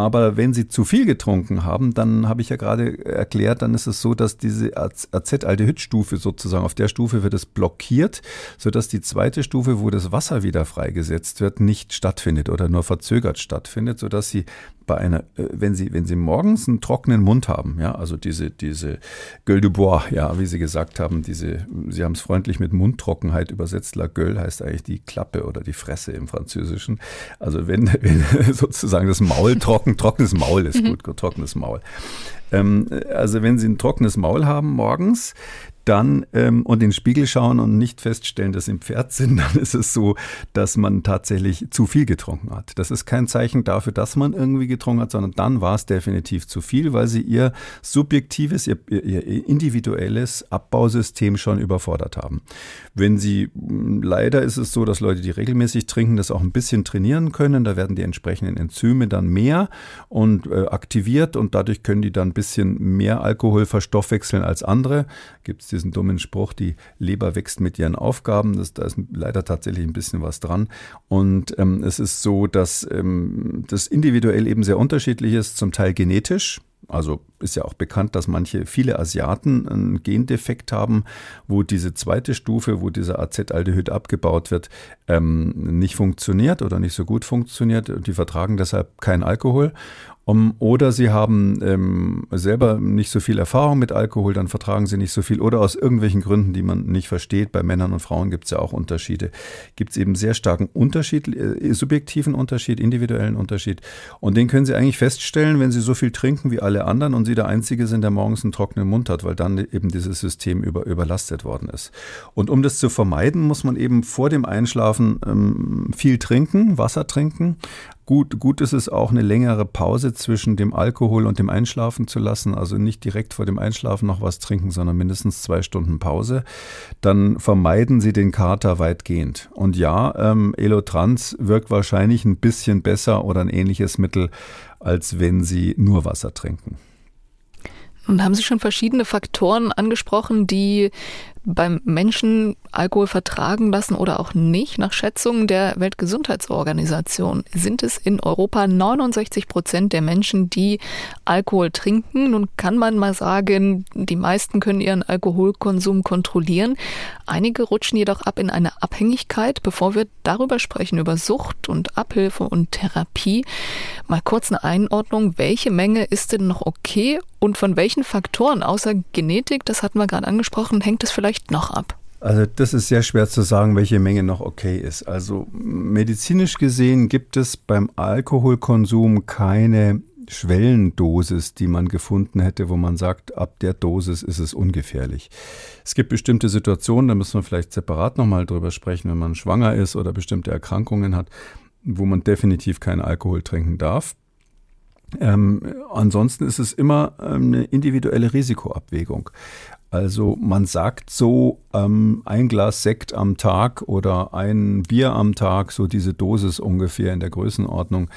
Aber wenn Sie zu viel getrunken haben, dann habe ich ja gerade erklärt, dann ist es so, dass diese Acetaldehydstufe sozusagen auf der Stufe wird es blockiert, sodass die zweite Stufe, wo das Wasser wieder freigesetzt wird, nicht stattfindet oder nur verzögert stattfindet, sodass Sie bei einer, äh, wenn Sie, wenn Sie morgens einen trockenen Mund haben, ja, also diese, diese Gueule du Bois, ja, wie Sie gesagt haben, diese, Sie haben es freundlich mit Mundtrockenheit übersetzt, la Gueule heißt eigentlich die Klappe oder die Fresse im Französischen. Also wenn, wenn sozusagen das Maul trocken, trockenes Maul ist gut, trockenes Maul. Ähm, also wenn Sie ein trockenes Maul haben morgens, dann ähm, und in den Spiegel schauen und nicht feststellen, dass sie im Pferd sind, dann ist es so, dass man tatsächlich zu viel getrunken hat. Das ist kein Zeichen dafür, dass man irgendwie getrunken hat, sondern dann war es definitiv zu viel, weil sie ihr subjektives, ihr, ihr individuelles Abbausystem schon überfordert haben. Wenn sie, leider ist es so, dass Leute, die regelmäßig trinken, das auch ein bisschen trainieren können, da werden die entsprechenden Enzyme dann mehr und äh, aktiviert und dadurch können die dann ein bisschen mehr Alkohol verstoffwechseln als andere. Gibt es diesen dummen Spruch, die Leber wächst mit ihren Aufgaben. Das, da ist leider tatsächlich ein bisschen was dran. Und ähm, es ist so, dass ähm, das individuell eben sehr unterschiedlich ist, zum Teil genetisch. Also ist ja auch bekannt, dass manche, viele Asiaten einen Gendefekt haben, wo diese zweite Stufe, wo dieser Acetaldehyd abgebaut wird, ähm, nicht funktioniert oder nicht so gut funktioniert. Die vertragen deshalb keinen Alkohol. Um, oder sie haben ähm, selber nicht so viel Erfahrung mit Alkohol, dann vertragen sie nicht so viel. Oder aus irgendwelchen Gründen, die man nicht versteht, bei Männern und Frauen gibt es ja auch Unterschiede, gibt es eben sehr starken Unterschied, äh, subjektiven Unterschied, individuellen Unterschied. Und den können sie eigentlich feststellen, wenn sie so viel trinken wie alle anderen und sie der Einzige sind, der morgens einen trockenen Mund hat, weil dann eben dieses System über, überlastet worden ist. Und um das zu vermeiden, muss man eben vor dem Einschlafen ähm, viel trinken, Wasser trinken, Gut, gut ist es auch, eine längere Pause zwischen dem Alkohol und dem Einschlafen zu lassen. Also nicht direkt vor dem Einschlafen noch was trinken, sondern mindestens zwei Stunden Pause. Dann vermeiden Sie den Kater weitgehend. Und ja, ähm, Elotrans wirkt wahrscheinlich ein bisschen besser oder ein ähnliches Mittel, als wenn Sie nur Wasser trinken. Und haben Sie schon verschiedene Faktoren angesprochen, die beim Menschen Alkohol vertragen lassen oder auch nicht. Nach Schätzungen der Weltgesundheitsorganisation sind es in Europa 69 Prozent der Menschen, die Alkohol trinken. Nun kann man mal sagen, die meisten können ihren Alkoholkonsum kontrollieren. Einige rutschen jedoch ab in eine Abhängigkeit. Bevor wir darüber sprechen, über Sucht und Abhilfe und Therapie, mal kurz eine Einordnung. Welche Menge ist denn noch okay und von welchen Faktoren außer Genetik, das hatten wir gerade angesprochen, hängt es vielleicht vielleicht noch ab? Also das ist sehr schwer zu sagen, welche Menge noch okay ist. Also medizinisch gesehen gibt es beim Alkoholkonsum keine Schwellendosis, die man gefunden hätte, wo man sagt, ab der Dosis ist es ungefährlich. Es gibt bestimmte Situationen, da müssen wir vielleicht separat nochmal drüber sprechen, wenn man schwanger ist oder bestimmte Erkrankungen hat, wo man definitiv keinen Alkohol trinken darf. Ähm, ansonsten ist es immer ähm, eine individuelle Risikoabwägung. Also man sagt so, ähm, ein Glas Sekt am Tag oder ein Bier am Tag, so diese Dosis ungefähr in der Größenordnung,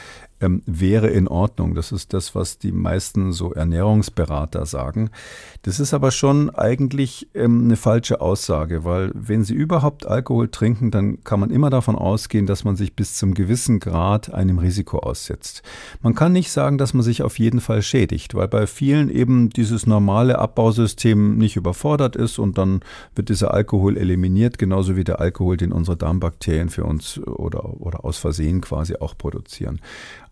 ähm, wäre in Ordnung. Das ist das, was die meisten so Ernährungsberater sagen. Das ist aber schon eigentlich ähm, eine falsche Aussage, weil wenn Sie überhaupt Alkohol trinken, dann kann man immer davon ausgehen, dass man sich bis zum gewissen Grad einem Risiko aussetzt. Man kann nicht sagen, dass man sich auf jeden Fall schädigt, weil bei vielen eben dieses normale Abbausystem nicht überfordert ist und dann wird dieser Alkohol eliminiert, genauso wie der Alkohol, den unsere Darmbakterien für uns oder, oder aus Versehen quasi auch produzieren.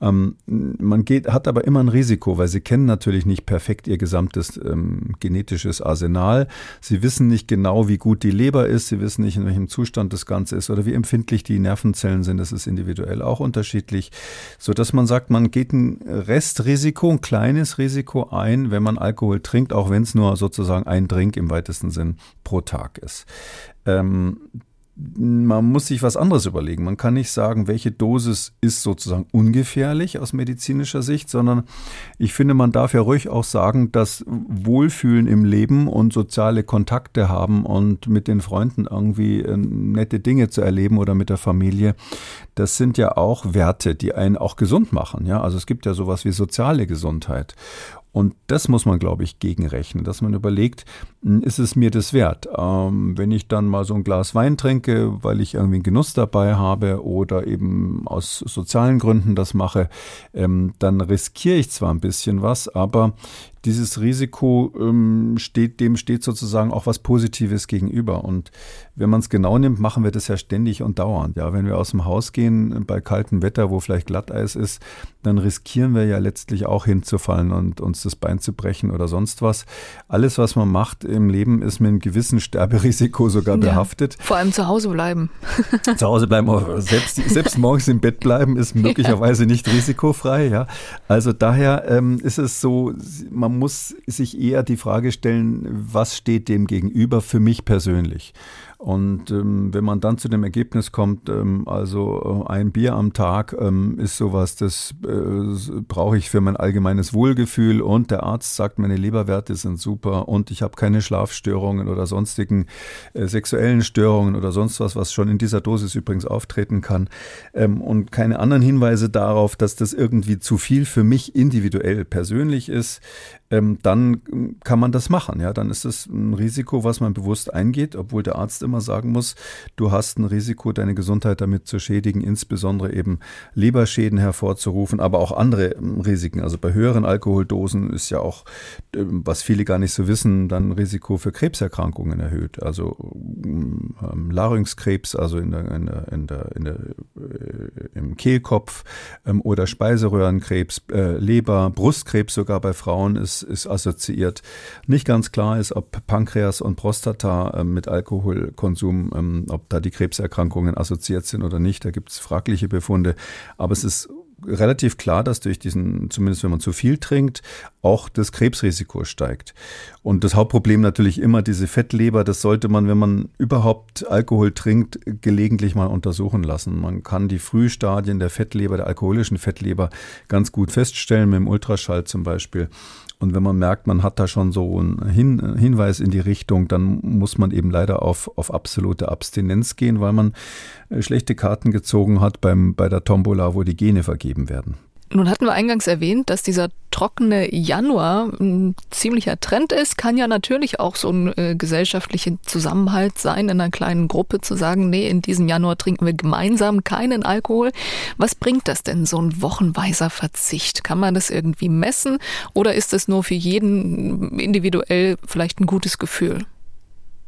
Ähm, man geht, hat aber immer ein Risiko, weil sie kennen natürlich nicht perfekt ihr gesamtes ähm, genetisches Arsenal. Sie wissen nicht genau, wie gut die Leber ist. Sie wissen nicht, in welchem Zustand das Ganze ist oder wie empfindlich die Nervenzellen sind. Das ist individuell auch unterschiedlich, so dass man sagt, man geht ein Restrisiko, ein kleines Risiko ein, wenn man Alkohol trinkt, auch wenn es nur sozusagen ein Drink im weitesten Sinn pro Tag ist. Ähm, man muss sich was anderes überlegen. Man kann nicht sagen, welche Dosis ist sozusagen ungefährlich aus medizinischer Sicht, sondern ich finde, man darf ja ruhig auch sagen, dass Wohlfühlen im Leben und soziale Kontakte haben und mit den Freunden irgendwie äh, nette Dinge zu erleben oder mit der Familie, das sind ja auch Werte, die einen auch gesund machen. Ja, also es gibt ja sowas wie soziale Gesundheit. Und das muss man, glaube ich, gegenrechnen, dass man überlegt, ist es mir das wert? Ähm, wenn ich dann mal so ein Glas Wein trinke, weil ich irgendwie einen Genuss dabei habe oder eben aus sozialen Gründen das mache, ähm, dann riskiere ich zwar ein bisschen was, aber dieses Risiko ähm, steht, dem steht sozusagen auch was Positives gegenüber. Und wenn man es genau nimmt, machen wir das ja ständig und dauernd. Ja, wenn wir aus dem Haus gehen bei kaltem Wetter, wo vielleicht Glatteis ist, dann riskieren wir ja letztlich auch hinzufallen und uns das Bein zu brechen oder sonst was. Alles, was man macht im Leben, ist mit einem gewissen Sterberisiko sogar ja, behaftet. Vor allem zu Hause bleiben. zu Hause bleiben, selbst, selbst morgens im Bett bleiben, ist möglicherweise ja. nicht risikofrei. Ja, also daher ähm, ist es so, man muss sich eher die Frage stellen, was steht dem gegenüber für mich persönlich? Und ähm, wenn man dann zu dem Ergebnis kommt, ähm, also äh, ein Bier am Tag ähm, ist sowas, das äh, brauche ich für mein allgemeines Wohlgefühl und der Arzt sagt, meine Leberwerte sind super und ich habe keine Schlafstörungen oder sonstigen äh, sexuellen Störungen oder sonst was, was schon in dieser Dosis übrigens auftreten kann ähm, und keine anderen Hinweise darauf, dass das irgendwie zu viel für mich individuell persönlich ist, ähm, dann kann man das machen. Ja, dann ist es ein Risiko, was man bewusst eingeht, obwohl der Arzt immer sagen muss, du hast ein Risiko, deine Gesundheit damit zu schädigen, insbesondere eben Leberschäden hervorzurufen, aber auch andere ähm, Risiken. Also bei höheren Alkoholdosen ist ja auch, ähm, was viele gar nicht so wissen, dann Risiko für Krebserkrankungen erhöht. Also ähm, Larynxkrebs, also in der, in der, in der, in der äh, im Kehlkopf ähm, oder Speiseröhrenkrebs, äh, Leber, Brustkrebs sogar bei Frauen ist ist, assoziiert. Nicht ganz klar ist, ob Pankreas und Prostata äh, mit Alkoholkonsum, ähm, ob da die Krebserkrankungen assoziiert sind oder nicht. Da gibt es fragliche Befunde. Aber es ist relativ klar, dass durch diesen, zumindest wenn man zu viel trinkt, auch das Krebsrisiko steigt. Und das Hauptproblem natürlich immer diese Fettleber, das sollte man, wenn man überhaupt Alkohol trinkt, gelegentlich mal untersuchen lassen. Man kann die Frühstadien der Fettleber, der alkoholischen Fettleber ganz gut feststellen, mit dem Ultraschall zum Beispiel. Und wenn man merkt, man hat da schon so einen Hin Hinweis in die Richtung, dann muss man eben leider auf, auf absolute Abstinenz gehen, weil man äh, schlechte Karten gezogen hat beim, bei der Tombola, wo die Gene vergeben werden. Nun hatten wir eingangs erwähnt, dass dieser trockene Januar ein ziemlicher Trend ist, kann ja natürlich auch so ein äh, gesellschaftlicher Zusammenhalt sein, in einer kleinen Gruppe zu sagen, nee, in diesem Januar trinken wir gemeinsam keinen Alkohol. Was bringt das denn, so ein wochenweiser Verzicht? Kann man das irgendwie messen oder ist es nur für jeden individuell vielleicht ein gutes Gefühl?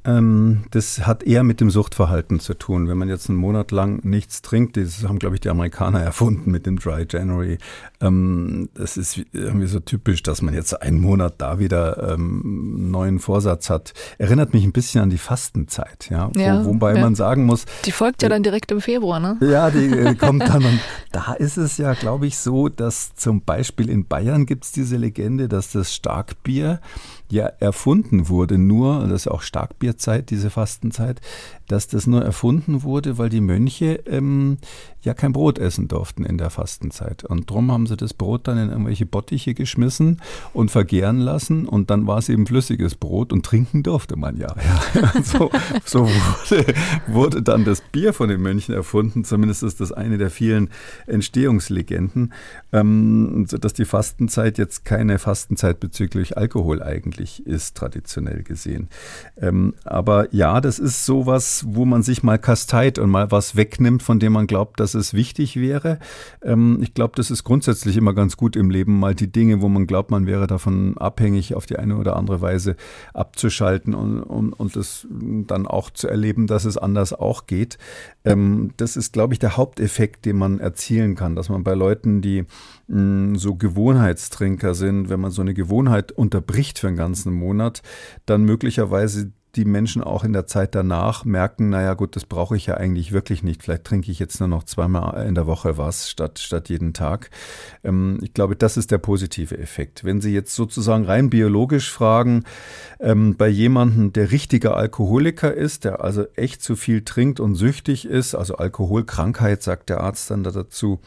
Ähm, das hat eher mit dem Suchtverhalten zu tun. Wenn man jetzt einen Monat lang nichts trinkt, das haben, glaube ich, die Amerikaner erfunden mit dem Dry January. Ähm, das ist irgendwie so typisch, dass man jetzt einen Monat da wieder ähm, neuen Vorsatz hat. Erinnert mich ein bisschen an die Fastenzeit, ja. ja wo, wobei ja. man sagen muss. Die folgt ja dann direkt im Februar, ne? Ja, die äh, kommt dann. Und da ist es ja, glaube ich, so, dass zum Beispiel in Bayern gibt es diese Legende, dass das Starkbier ja erfunden wurde, nur, das ist auch Starkbierzeit, diese Fastenzeit, dass das nur erfunden wurde, weil die Mönche ähm, ja kein Brot essen durften in der Fastenzeit. Und darum haben sie das Brot dann in irgendwelche Bottiche geschmissen und vergehren lassen und dann war es eben flüssiges Brot und trinken durfte man ja. ja. So, so wurde, wurde, dann das Bier von den Mönchen erfunden, zumindest ist das eine der vielen Entstehungslegenden, ähm, dass die Fastenzeit jetzt keine Fastenzeit bezüglich Alkohol eigentlich ist, traditionell gesehen. Ähm, aber ja, das ist sowas, wo man sich mal kasteit und mal was wegnimmt, von dem man glaubt, dass es wichtig wäre. Ähm, ich glaube, das ist grundsätzlich immer ganz gut im Leben, mal die Dinge, wo man glaubt, man wäre davon abhängig, auf die eine oder andere Weise abzuschalten und, und, und das dann auch zu erleben, dass es anders auch geht. Ähm, das ist, glaube ich, der Haupteffekt, den man erzielen kann, dass man bei Leuten, die mh, so Gewohnheitstrinker sind, wenn man so eine Gewohnheit unterbricht für einen ganzen Monat, dann möglicherweise die Menschen auch in der Zeit danach merken, naja gut, das brauche ich ja eigentlich wirklich nicht. Vielleicht trinke ich jetzt nur noch zweimal in der Woche was statt, statt jeden Tag. Ähm, ich glaube, das ist der positive Effekt. Wenn Sie jetzt sozusagen rein biologisch fragen, ähm, bei jemandem, der richtiger Alkoholiker ist, der also echt zu viel trinkt und süchtig ist, also Alkoholkrankheit, sagt der Arzt dann dazu,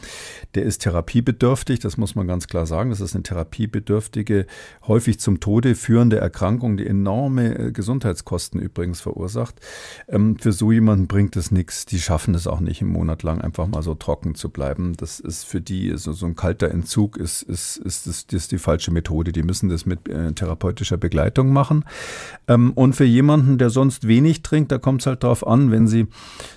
der ist therapiebedürftig, das muss man ganz klar sagen. Das ist eine therapiebedürftige, häufig zum Tode führende Erkrankung, die enorme äh, Gesundheitskosten Kosten übrigens verursacht. Ähm, für so jemanden bringt es nichts. Die schaffen es auch nicht, einen Monat lang einfach mal so trocken zu bleiben. Das ist für die, so, so ein kalter Entzug ist, ist, ist, ist, ist die falsche Methode. Die müssen das mit äh, therapeutischer Begleitung machen. Ähm, und für jemanden, der sonst wenig trinkt, da kommt es halt drauf an, wenn sie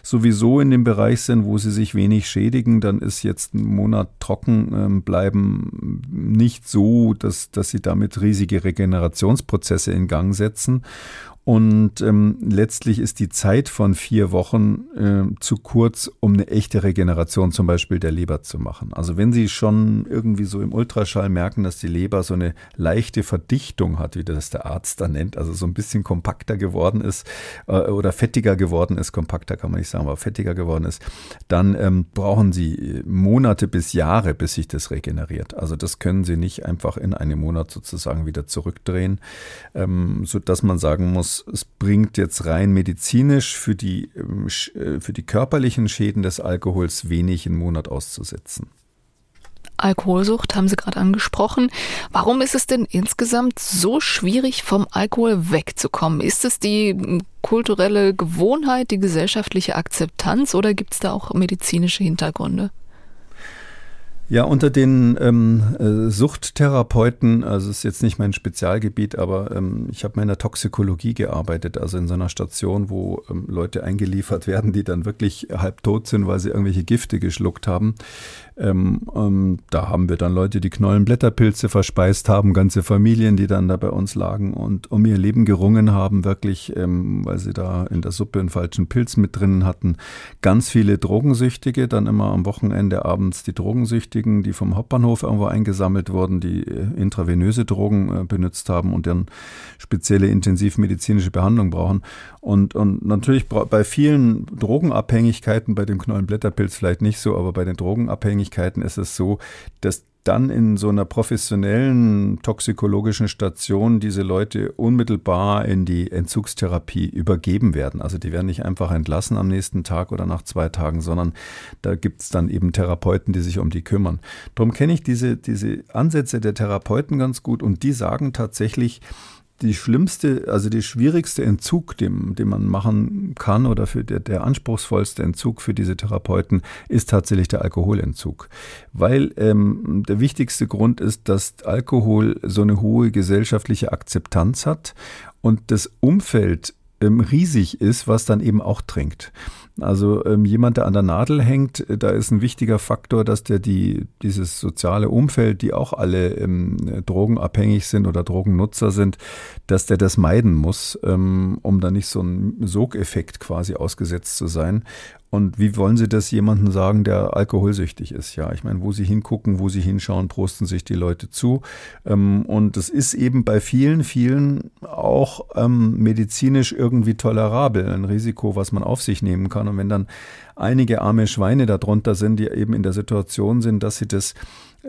sowieso in dem Bereich sind, wo sie sich wenig schädigen, dann ist jetzt ein Monat trocken ähm, bleiben nicht so, dass, dass sie damit riesige Regenerationsprozesse in Gang setzen. Und ähm, letztlich ist die Zeit von vier Wochen äh, zu kurz, um eine echte Regeneration zum Beispiel der Leber zu machen. Also wenn Sie schon irgendwie so im Ultraschall merken, dass die Leber so eine leichte Verdichtung hat, wie das der Arzt da nennt, also so ein bisschen kompakter geworden ist äh, oder fettiger geworden ist, kompakter kann man nicht sagen, aber fettiger geworden ist, dann ähm, brauchen Sie Monate bis Jahre, bis sich das regeneriert. Also das können Sie nicht einfach in einem Monat sozusagen wieder zurückdrehen, ähm, so dass man sagen muss, es bringt jetzt rein medizinisch für die, ähm, äh, für die körperlichen Schäden des Alkohols wenig im Monat auszusetzen. Alkoholsucht haben Sie gerade angesprochen. Warum ist es denn insgesamt so schwierig, vom Alkohol wegzukommen? Ist es die hm, kulturelle Gewohnheit, die gesellschaftliche Akzeptanz oder gibt es da auch medizinische Hintergründe? Ja, unter den ähm, äh, Suchttherapeuten, also ist jetzt nicht mein Spezialgebiet, aber ähm, ich habe mal in der Toxikologie gearbeitet, also in so einer Station, wo ähm, Leute eingeliefert werden, die dann wirklich halb tot sind, weil sie irgendwelche Gifte geschluckt haben. Ähm, ähm, da haben wir dann Leute, die Knollenblätterpilze verspeist haben, ganze Familien, die dann da bei uns lagen und um ihr Leben gerungen haben, wirklich, ähm, weil sie da in der Suppe einen falschen Pilz mit drin hatten. Ganz viele Drogensüchtige, dann immer am Wochenende abends die Drogensüchtigen, die vom Hauptbahnhof irgendwo eingesammelt wurden, die äh, intravenöse Drogen äh, benutzt haben und dann spezielle intensivmedizinische Behandlung brauchen. Und, und natürlich bei vielen Drogenabhängigkeiten, bei dem Knollenblätterpilz vielleicht nicht so, aber bei den Drogenabhängigkeiten ist es so, dass dann in so einer professionellen toxikologischen Station diese Leute unmittelbar in die Entzugstherapie übergeben werden. Also die werden nicht einfach entlassen am nächsten Tag oder nach zwei Tagen, sondern da gibt es dann eben Therapeuten, die sich um die kümmern. Darum kenne ich diese, diese Ansätze der Therapeuten ganz gut und die sagen tatsächlich, die schlimmste, also die schwierigste Entzug, den, den man machen kann oder für der, der anspruchsvollste Entzug für diese Therapeuten ist tatsächlich der Alkoholentzug. Weil ähm, der wichtigste Grund ist, dass Alkohol so eine hohe gesellschaftliche Akzeptanz hat und das Umfeld ähm, riesig ist, was dann eben auch trinkt. Also ähm, jemand, der an der Nadel hängt, äh, da ist ein wichtiger Faktor, dass der die, dieses soziale Umfeld, die auch alle ähm, drogenabhängig sind oder Drogennutzer sind, dass der das meiden muss, ähm, um da nicht so einen Sogeffekt quasi ausgesetzt zu sein. Und wie wollen Sie das jemandem sagen, der alkoholsüchtig ist? Ja, ich meine, wo Sie hingucken, wo Sie hinschauen, prosten sich die Leute zu. Ähm, und es ist eben bei vielen, vielen auch ähm, medizinisch irgendwie tolerabel, ein Risiko, was man auf sich nehmen kann. Und wenn dann einige arme Schweine darunter sind, die eben in der Situation sind, dass sie das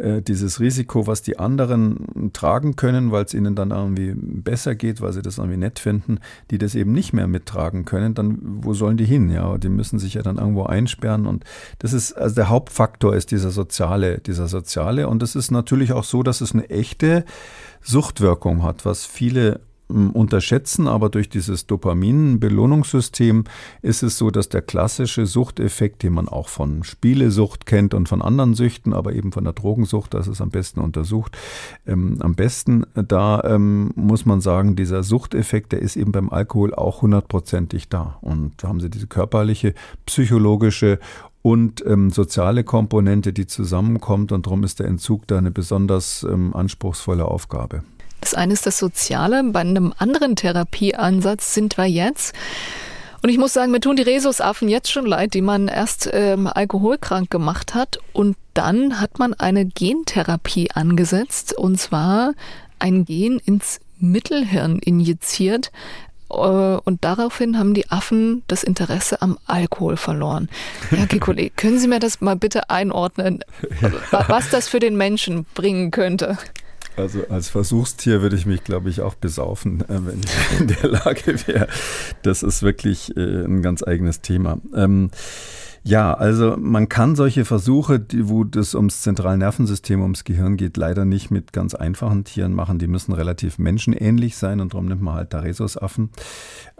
äh, dieses Risiko, was die anderen tragen können, weil es ihnen dann irgendwie besser geht, weil sie das irgendwie nett finden, die das eben nicht mehr mittragen können, dann wo sollen die hin? Ja, die müssen sich ja dann irgendwo einsperren und das ist also der Hauptfaktor ist dieser soziale, dieser soziale und es ist natürlich auch so, dass es eine echte Suchtwirkung hat, was viele unterschätzen, aber durch dieses Dopamin-Belohnungssystem ist es so, dass der klassische Suchteffekt, den man auch von Spielesucht kennt und von anderen Süchten, aber eben von der Drogensucht, das ist am besten untersucht, ähm, am besten, da ähm, muss man sagen, dieser Suchteffekt, der ist eben beim Alkohol auch hundertprozentig da. Und da haben sie diese körperliche, psychologische und ähm, soziale Komponente, die zusammenkommt und darum ist der Entzug da eine besonders ähm, anspruchsvolle Aufgabe. Das eine ist das Soziale. Bei einem anderen Therapieansatz sind wir jetzt. Und ich muss sagen, mir tun die Rhesusaffen jetzt schon leid, die man erst ähm, alkoholkrank gemacht hat. Und dann hat man eine Gentherapie angesetzt. Und zwar ein Gen ins Mittelhirn injiziert. Äh, und daraufhin haben die Affen das Interesse am Alkohol verloren. Herr Kikuli, können Sie mir das mal bitte einordnen, was das für den Menschen bringen könnte? Also als Versuchstier würde ich mich, glaube ich, auch besaufen, äh, wenn ich in der Lage wäre. Das ist wirklich äh, ein ganz eigenes Thema. Ähm, Ja, also man kann solche Versuche, die, wo das ums Zentralnervensystem, ums Gehirn geht, leider nicht mit ganz einfachen Tieren machen. Die müssen relativ menschenähnlich sein und darum nimmt man halt Rhesusaffen.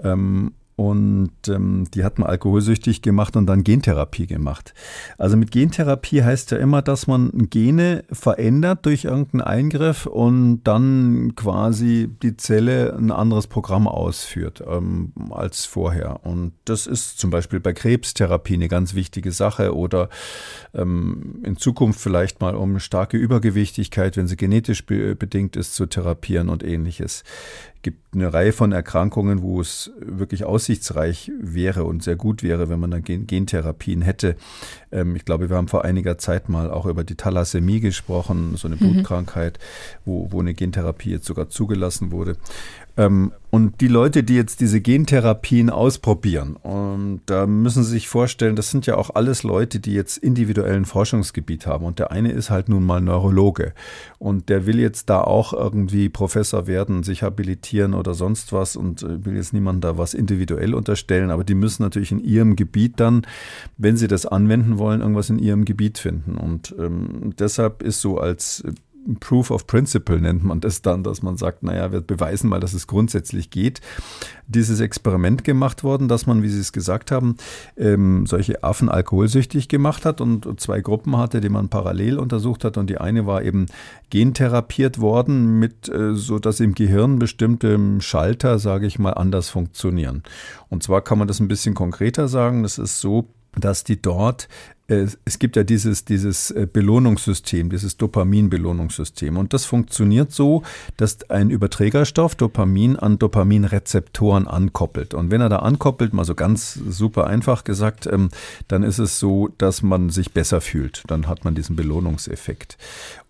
Ähm, und ähm, die hat man alkoholsüchtig gemacht und dann Gentherapie gemacht. Also mit Gentherapie heißt ja immer, dass man Gene verändert durch irgendeinen Eingriff und dann quasi die Zelle ein anderes Programm ausführt ähm, als vorher. Und das ist zum Beispiel bei Krebstherapie eine ganz wichtige Sache oder ähm, in Zukunft vielleicht mal um starke Übergewichtigkeit, wenn sie genetisch be bedingt ist, zu therapieren und ähnliches gibt eine Reihe von Erkrankungen, wo es wirklich aussichtsreich wäre und sehr gut wäre, wenn man dann Gentherapien hätte. Ähm, ich glaube, wir haben vor einiger Zeit mal auch über die Thalassämie gesprochen, so eine mhm. Blutkrankheit, wo, wo eine Gentherapie jetzt sogar zugelassen wurde. Ähm, und die Leute, die jetzt diese Gentherapien ausprobieren, und da müssen Sie sich vorstellen, das sind ja auch alles Leute, die jetzt individuellen Forschungsgebiet haben. Und der eine ist halt nun mal Neurologe. Und der will jetzt da auch irgendwie Professor werden, sich habilitieren oder sonst was und äh, will jetzt niemand da was individuell unterstellen. Aber die müssen natürlich in ihrem Gebiet dann, wenn sie das anwenden wollen, irgendwas in ihrem Gebiet finden. Und ähm, deshalb ist so als Proof of Principle nennt man das dann, dass man sagt, naja, wir beweisen mal, dass es grundsätzlich geht. Dieses Experiment gemacht worden, dass man, wie Sie es gesagt haben, ähm, solche Affen alkoholsüchtig gemacht hat und zwei Gruppen hatte, die man parallel untersucht hat. Und die eine war eben gentherapiert worden, mit äh, so dass im Gehirn bestimmte Schalter, sage ich mal, anders funktionieren. Und zwar kann man das ein bisschen konkreter sagen. Das ist so, dass die dort es gibt ja dieses, dieses äh, Belohnungssystem, dieses Dopamin-Belohnungssystem. Und das funktioniert so, dass ein Überträgerstoff Dopamin an Dopaminrezeptoren ankoppelt. Und wenn er da ankoppelt, mal so ganz super einfach gesagt, ähm, dann ist es so, dass man sich besser fühlt. Dann hat man diesen Belohnungseffekt.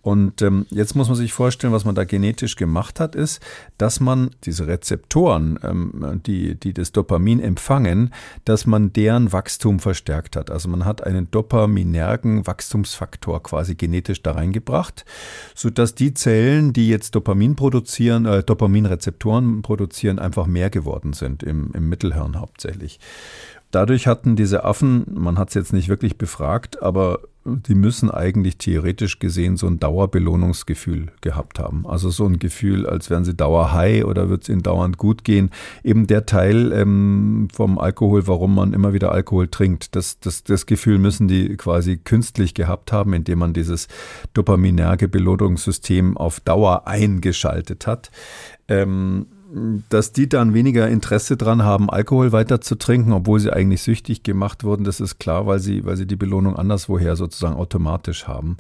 Und ähm, jetzt muss man sich vorstellen, was man da genetisch gemacht hat, ist, dass man diese Rezeptoren, ähm, die, die das Dopamin empfangen, dass man deren Wachstum verstärkt hat. Also man hat einen dopaminergen Wachstumsfaktor quasi genetisch da reingebracht, sodass die Zellen, die jetzt Dopamin produzieren, äh, Dopaminrezeptoren produzieren, einfach mehr geworden sind im, im Mittelhirn hauptsächlich. Dadurch hatten diese Affen, man hat es jetzt nicht wirklich befragt, aber die müssen eigentlich theoretisch gesehen so ein Dauerbelohnungsgefühl gehabt haben. Also so ein Gefühl, als wären sie dauerhigh oder wird es ihnen dauernd gut gehen. Eben der Teil ähm, vom Alkohol, warum man immer wieder Alkohol trinkt, das, das, das Gefühl müssen die quasi künstlich gehabt haben, indem man dieses dopaminerge Belohnungssystem auf Dauer eingeschaltet hat. Ähm, dass die dann weniger Interesse dran haben, Alkohol weiter zu trinken, obwohl sie eigentlich süchtig gemacht wurden, das ist klar, weil sie, weil sie die Belohnung anderswoher sozusagen automatisch haben.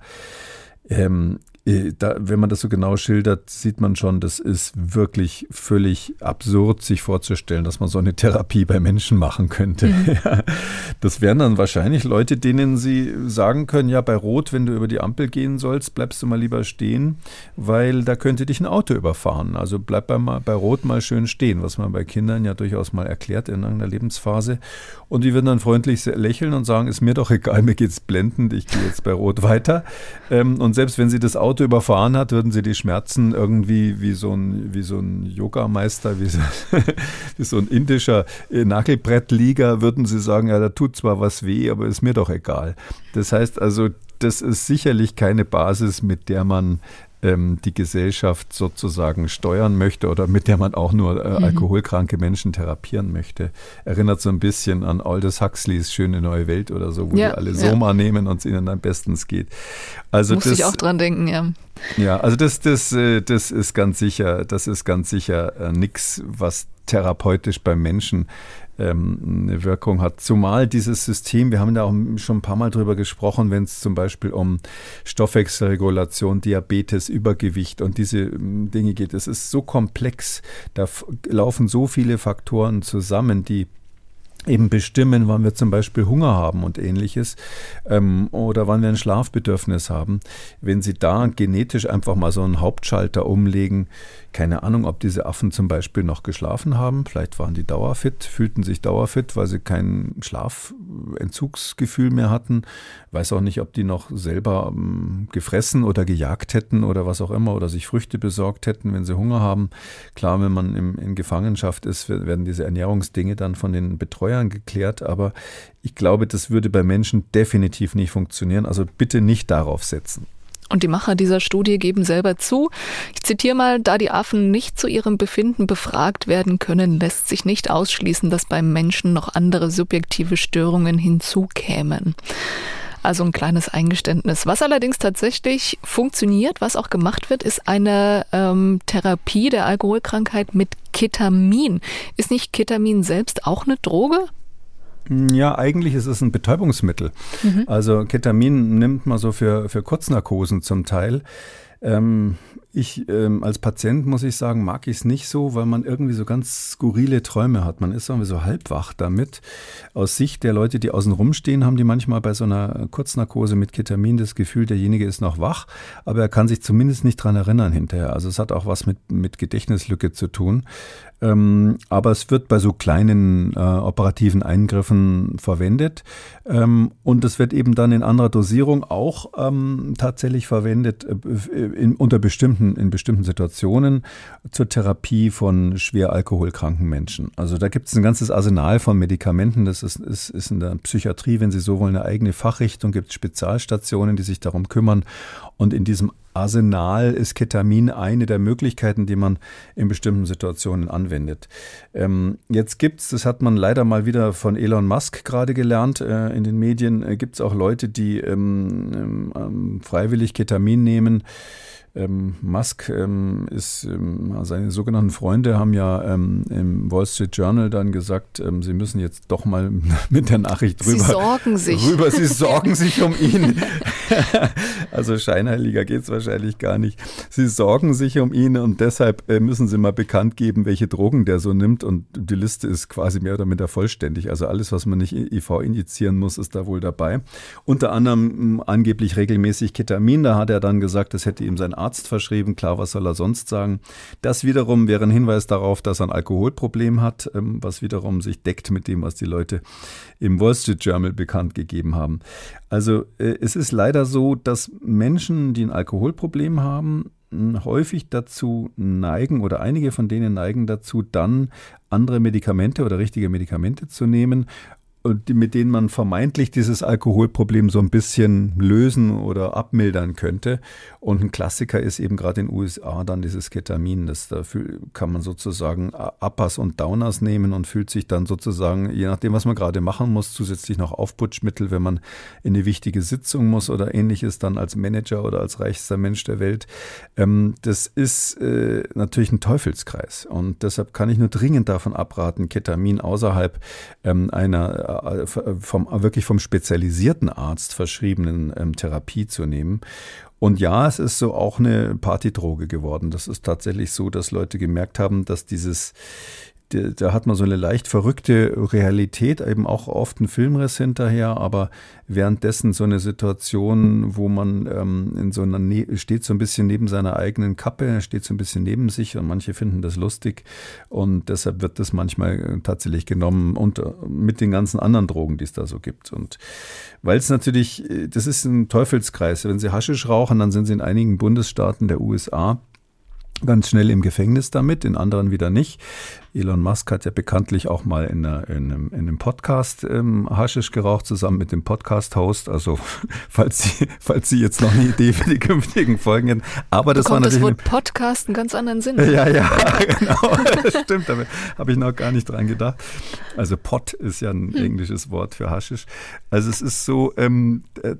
Ähm, äh, da, wenn man das so genau schildert, sieht man schon, das ist wirklich völlig absurd, sich vorzustellen, dass man so eine Therapie bei Menschen machen könnte. Mhm. das wären dann wahrscheinlich Leute, denen sie sagen können, ja, bei Rot, wenn du über die Ampel gehen sollst, bleibst du mal lieber stehen, weil da könnte dich ein Auto überfahren. Also bleib bei, bei Rot mal schön stehen, was man bei Kindern ja durchaus mal erklärt in einer Lebensphase. Und die würden dann freundlich lächeln und sagen, ist mir doch egal, mir geht's blendend, ich gehe jetzt bei Rot weiter. Ähm, und selbst wenn sie das Auto überfahren hat, würden sie die Schmerzen irgendwie wie so ein, wie so ein Yogameister, wie so, wie so ein indischer äh, Nagelbrettlieger, würden sie sagen, ja, da tut zwar was weh, aber ist mir doch egal. Das heißt also, das ist sicherlich keine Basis, mit der man ähm, die Gesellschaft sozusagen steuern möchte oder mit der man auch nur äh, mhm. alkoholkranke Menschen therapieren möchte. Erinnert so ein bisschen an Aldous Huxleys Schöne neue Welt oder so, wo ja, die alle Soma ja. nehmen und es ihnen am besten geht. Also Muss das, ich auch dran denken, ja. Ja, also das, das, äh, das ist ganz sicher, das ist ganz sicher äh, nichts, was therapeutisch beim Menschen ähm, eine Wirkung hat. Zumal dieses System, wir haben da auch schon ein paar Mal drüber gesprochen, wenn es zum Beispiel um Stoffwechselregulation, Diabetes, Übergewicht und diese ähm, Dinge geht. Es ist so komplex, da laufen so viele Faktoren zusammen, die eben bestimmen, wann wir zum Beispiel Hunger haben und ähnliches ähm, oder wann wir ein Schlafbedürfnis haben. Wenn Sie da genetisch einfach mal so einen Hauptschalter umlegen, keine Ahnung, ob diese Affen zum Beispiel noch geschlafen haben, vielleicht waren die dauerfit, fühlten sich dauerfit, weil sie kein Schlafentzugsgefühl mehr hatten. Weiß auch nicht, ob die noch selber ähm, gefressen oder gejagt hätten oder was auch immer oder sich Früchte besorgt hätten, wenn sie Hunger haben. Klar, wenn man im, in Gefangenschaft ist, werden diese Ernährungsdinge dann von den Betreuern geklärt, aber ich glaube, das würde bei Menschen definitiv nicht funktionieren. Also bitte nicht darauf setzen. Und die Macher dieser Studie geben selber zu, ich zitiere mal, da die Affen nicht zu ihrem Befinden befragt werden können, lässt sich nicht ausschließen, dass beim Menschen noch andere subjektive Störungen hinzukämen. Also ein kleines Eingeständnis. Was allerdings tatsächlich funktioniert, was auch gemacht wird, ist eine ähm, Therapie der Alkoholkrankheit mit Ketamin. Ist nicht Ketamin selbst auch eine Droge? Ja, eigentlich ist es ein Betäubungsmittel. Mhm. Also Ketamin nimmt man so für, für Kurznarkosen zum Teil. Ähm, ich ähm, als Patient muss ich sagen, mag ich es nicht so, weil man irgendwie so ganz skurrile Träume hat. Man ist irgendwie so halbwach damit. Aus Sicht der Leute, die außen rumstehen, haben die manchmal bei so einer Kurznarkose mit Ketamin das Gefühl, derjenige ist noch wach, aber er kann sich zumindest nicht dran erinnern hinterher. Also es hat auch was mit, mit Gedächtnislücke zu tun. Ähm, aber es wird bei so kleinen äh, operativen Eingriffen verwendet. Ähm, und es wird eben dann in anderer Dosierung auch ähm, tatsächlich verwendet äh, in, unter bestimmten, in bestimmten Situationen zur Therapie von schwer alkoholkranken Menschen. Also da gibt es ein ganzes Arsenal von Medikamenten. Das ist, ist, ist in der Psychiatrie, wenn Sie so wollen, eine eigene Fachrichtung, gibt Spezialstationen, die sich darum kümmern. Und in diesem Arsenal ist Ketamin eine der Möglichkeiten, die man in bestimmten Situationen anwendet. Ähm, jetzt gibt es, das hat man leider mal wieder von Elon Musk gerade gelernt, äh, in den Medien äh, gibt es auch Leute, die ähm, ähm, freiwillig Ketamin nehmen ähm, Musk ist, seine sogenannten Freunde haben ja im Wall Street Journal dann gesagt, sie müssen jetzt doch mal mit der Nachricht rüber. Sie sorgen sich. Rüber, sie sorgen sich um ihn. also scheinheiliger geht es wahrscheinlich gar nicht. Sie sorgen sich um ihn und deshalb äh, müssen sie mal bekannt geben, welche Drogen der so nimmt. Und die Liste ist quasi mehr oder minder vollständig. Also alles, was man nicht IV injizieren muss, ist da wohl dabei. Unter anderem mh, angeblich regelmäßig Ketamin. Da hat er dann gesagt, das hätte ihm sein Arzt verschrieben. Klar, was soll er sonst sagen? Das wiederum wäre ein Hinweis darauf, dass er ein Alkoholproblem hat, ähm, was wiederum sich deckt mit dem, was die Leute im Wall Street Journal bekannt gegeben haben. Also äh, es ist leider so, dass Menschen, die ein Alkoholproblem haben, häufig dazu neigen oder einige von denen neigen dazu, dann andere Medikamente oder richtige Medikamente zu nehmen mit denen man vermeintlich dieses Alkoholproblem so ein bisschen lösen oder abmildern könnte. Und ein Klassiker ist eben gerade in den USA dann dieses Ketamin. Das, dafür kann man sozusagen Uppers und Downers nehmen und fühlt sich dann sozusagen, je nachdem, was man gerade machen muss, zusätzlich noch Aufputschmittel, wenn man in eine wichtige Sitzung muss oder ähnliches, dann als Manager oder als reichster Mensch der Welt. Ähm, das ist äh, natürlich ein Teufelskreis. Und deshalb kann ich nur dringend davon abraten, Ketamin außerhalb ähm, einer äh, vom, wirklich vom spezialisierten Arzt verschriebenen ähm, Therapie zu nehmen. Und ja, es ist so auch eine Partydroge geworden. Das ist tatsächlich so, dass Leute gemerkt haben, dass dieses, da hat man so eine leicht verrückte Realität, eben auch oft ein Filmriss hinterher, aber währenddessen so eine Situation, wo man ähm, in so einer ne steht so ein bisschen neben seiner eigenen Kappe, steht so ein bisschen neben sich und manche finden das lustig und deshalb wird das manchmal äh, tatsächlich genommen und äh, mit den ganzen anderen Drogen, die es da so gibt. Und weil es natürlich, äh, das ist ein Teufelskreis. Wenn Sie Haschisch rauchen, dann sind Sie in einigen Bundesstaaten der USA ganz schnell im Gefängnis damit, in anderen wieder nicht. Elon Musk hat ja bekanntlich auch mal in, einer, in, einem, in einem, Podcast ähm, Haschisch geraucht, zusammen mit dem Podcast-Host. Also, falls Sie, falls Sie jetzt noch eine Idee für die künftigen Folgen hätten. Aber das Bekommt war natürlich. das Wort Podcast einen ganz anderen Sinn. Ja, ja, genau. Das stimmt. Damit habe ich noch gar nicht dran gedacht. Also, Pot ist ja ein hm. englisches Wort für Haschisch. Also, es ist so, ähm, äh,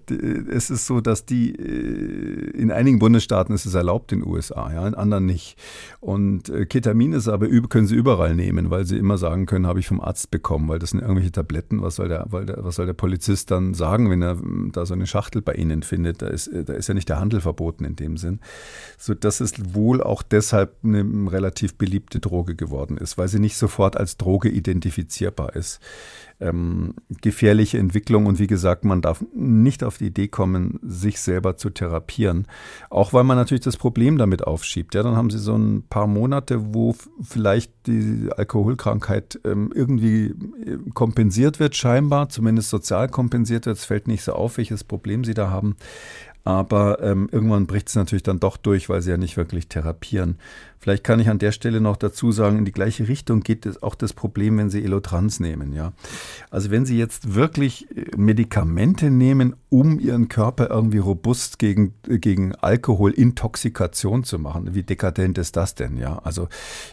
es ist so, dass die, äh, in einigen Bundesstaaten ist es erlaubt, in den USA, ja, in anderen nicht. Und äh, Ketamin ist aber, können Sie überall überall nehmen, weil sie immer sagen können, habe ich vom Arzt bekommen, weil das sind irgendwelche Tabletten. Was soll der, der, was soll der Polizist dann sagen, wenn er hm, da so eine Schachtel bei Ihnen findet? Da ist, da ist ja nicht der Handel verboten in dem Sinn. So dass es wohl auch deshalb eine relativ beliebte Droge geworden ist, weil sie nicht sofort als Droge identifizierbar ist ähm, gefährliche Entwicklung. Und wie gesagt, man darf nicht auf die Idee kommen, sich selber zu therapieren. Auch weil man natürlich das Problem damit aufschiebt. Ja, dann haben sie so ein paar Monate, wo vielleicht die Alkoholkrankheit ähm, irgendwie äh, kompensiert wird, scheinbar, zumindest sozial kompensiert wird. Es fällt nicht so auf, welches Problem sie da haben. Aber ähm, irgendwann bricht es natürlich dann doch durch, weil sie ja nicht wirklich therapieren. Vielleicht kann ich an der Stelle noch dazu sagen, in die gleiche Richtung geht es auch das Problem, wenn Sie Elotrans nehmen, ja. Also wenn Sie jetzt wirklich äh, Medikamente nehmen, um Ihren Körper irgendwie robust gegen, gegen Alkoholintoxikation zu machen, wie dekadent ist das denn, ja? Also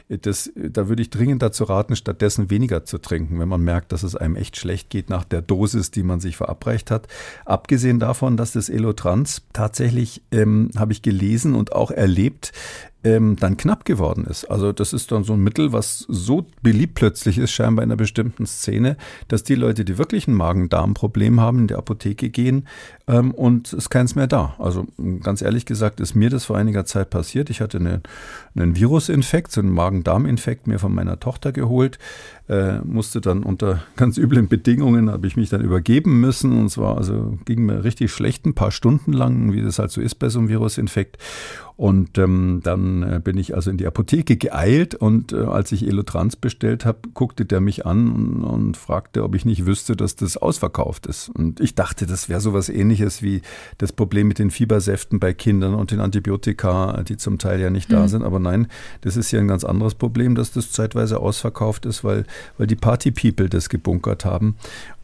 das, da würde ich dringend dazu raten, stattdessen weniger zu trinken, wenn man merkt, dass es einem echt schlecht geht nach der Dosis, die man sich verabreicht hat. Abgesehen davon, dass das Elotrans tatsächlich, ähm, habe ich gelesen und auch erlebt, ähm, dann knapp geworden ist. Also das ist dann so ein Mittel, was so beliebt plötzlich ist, scheinbar in einer bestimmten Szene, dass die Leute, die wirklich ein Magen-Darm-Problem haben, in die Apotheke gehen ähm, und es ist keins mehr da. Also ganz ehrlich gesagt ist mir das vor einiger Zeit passiert. Ich hatte eine, einen Virusinfekt, so einen Magen-Darm-Infekt mir von meiner Tochter geholt, äh, musste dann unter ganz üblen Bedingungen, habe ich mich dann übergeben müssen und zwar also ging mir richtig schlecht ein paar Stunden lang, wie das halt so ist bei so einem Virusinfekt. Und ähm, dann äh, bin ich also in die Apotheke geeilt und äh, als ich Elotrans bestellt habe, guckte der mich an und, und, fragte, ob ich nicht wüsste, dass das ausverkauft ist. Und ich dachte, das wäre sowas ähnliches wie das Problem mit den Fiebersäften bei Kindern und den Antibiotika, die zum Teil ja nicht mhm. da sind. Aber nein, das ist ja ein ganz anderes Problem, dass das zeitweise ausverkauft ist, weil, weil die Party-People das gebunkert haben.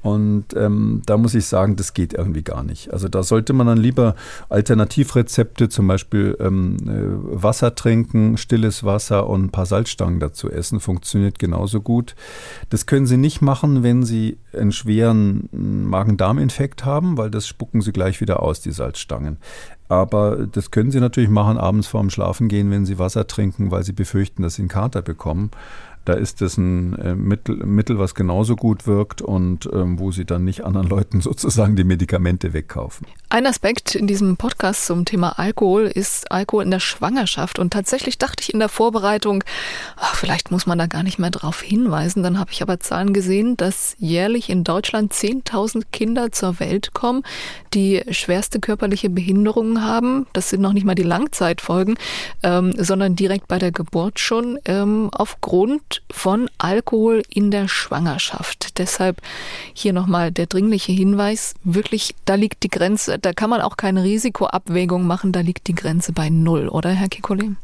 Und ähm, da muss ich sagen, das geht irgendwie gar nicht. Also da sollte man dann lieber Alternativrezepte, zum Beispiel ähm, äh, Wasser trinken, stilles Wasser und ein paar Salzstangen dazu essen. Funktioniert genauso gut. Das können Sie nicht machen, wenn Sie einen schweren Magen-Darm-Infekt haben, weil das spucken Sie gleich wieder aus, die Salzstangen. Aber das können Sie natürlich machen abends vorm Schlafengehen, wenn Sie Wasser trinken, weil Sie befürchten, dass Sie einen Kater bekommen. Da ist das ein äh, Mittel, Mittel, was genauso gut wirkt und ähm, wo sie dann nicht anderen Leuten sozusagen die Medikamente wegkaufen. Ein Aspekt in diesem Podcast zum Thema Alkohol ist Alkohol in der Schwangerschaft. Und tatsächlich dachte ich in der Vorbereitung, ach, vielleicht muss man da gar nicht mehr drauf hinweisen. Dann habe ich aber Zahlen gesehen, dass jährlich in Deutschland 10.000 Kinder zur Welt kommen, die schwerste körperliche Behinderungen haben. Das sind noch nicht mal die Langzeitfolgen, ähm, sondern direkt bei der Geburt schon ähm, aufgrund von Alkohol in der Schwangerschaft. Deshalb hier nochmal der dringliche Hinweis, wirklich, da liegt die Grenze da kann man auch keine Risikoabwägung machen, da liegt die Grenze bei null, oder Herr Kikoli?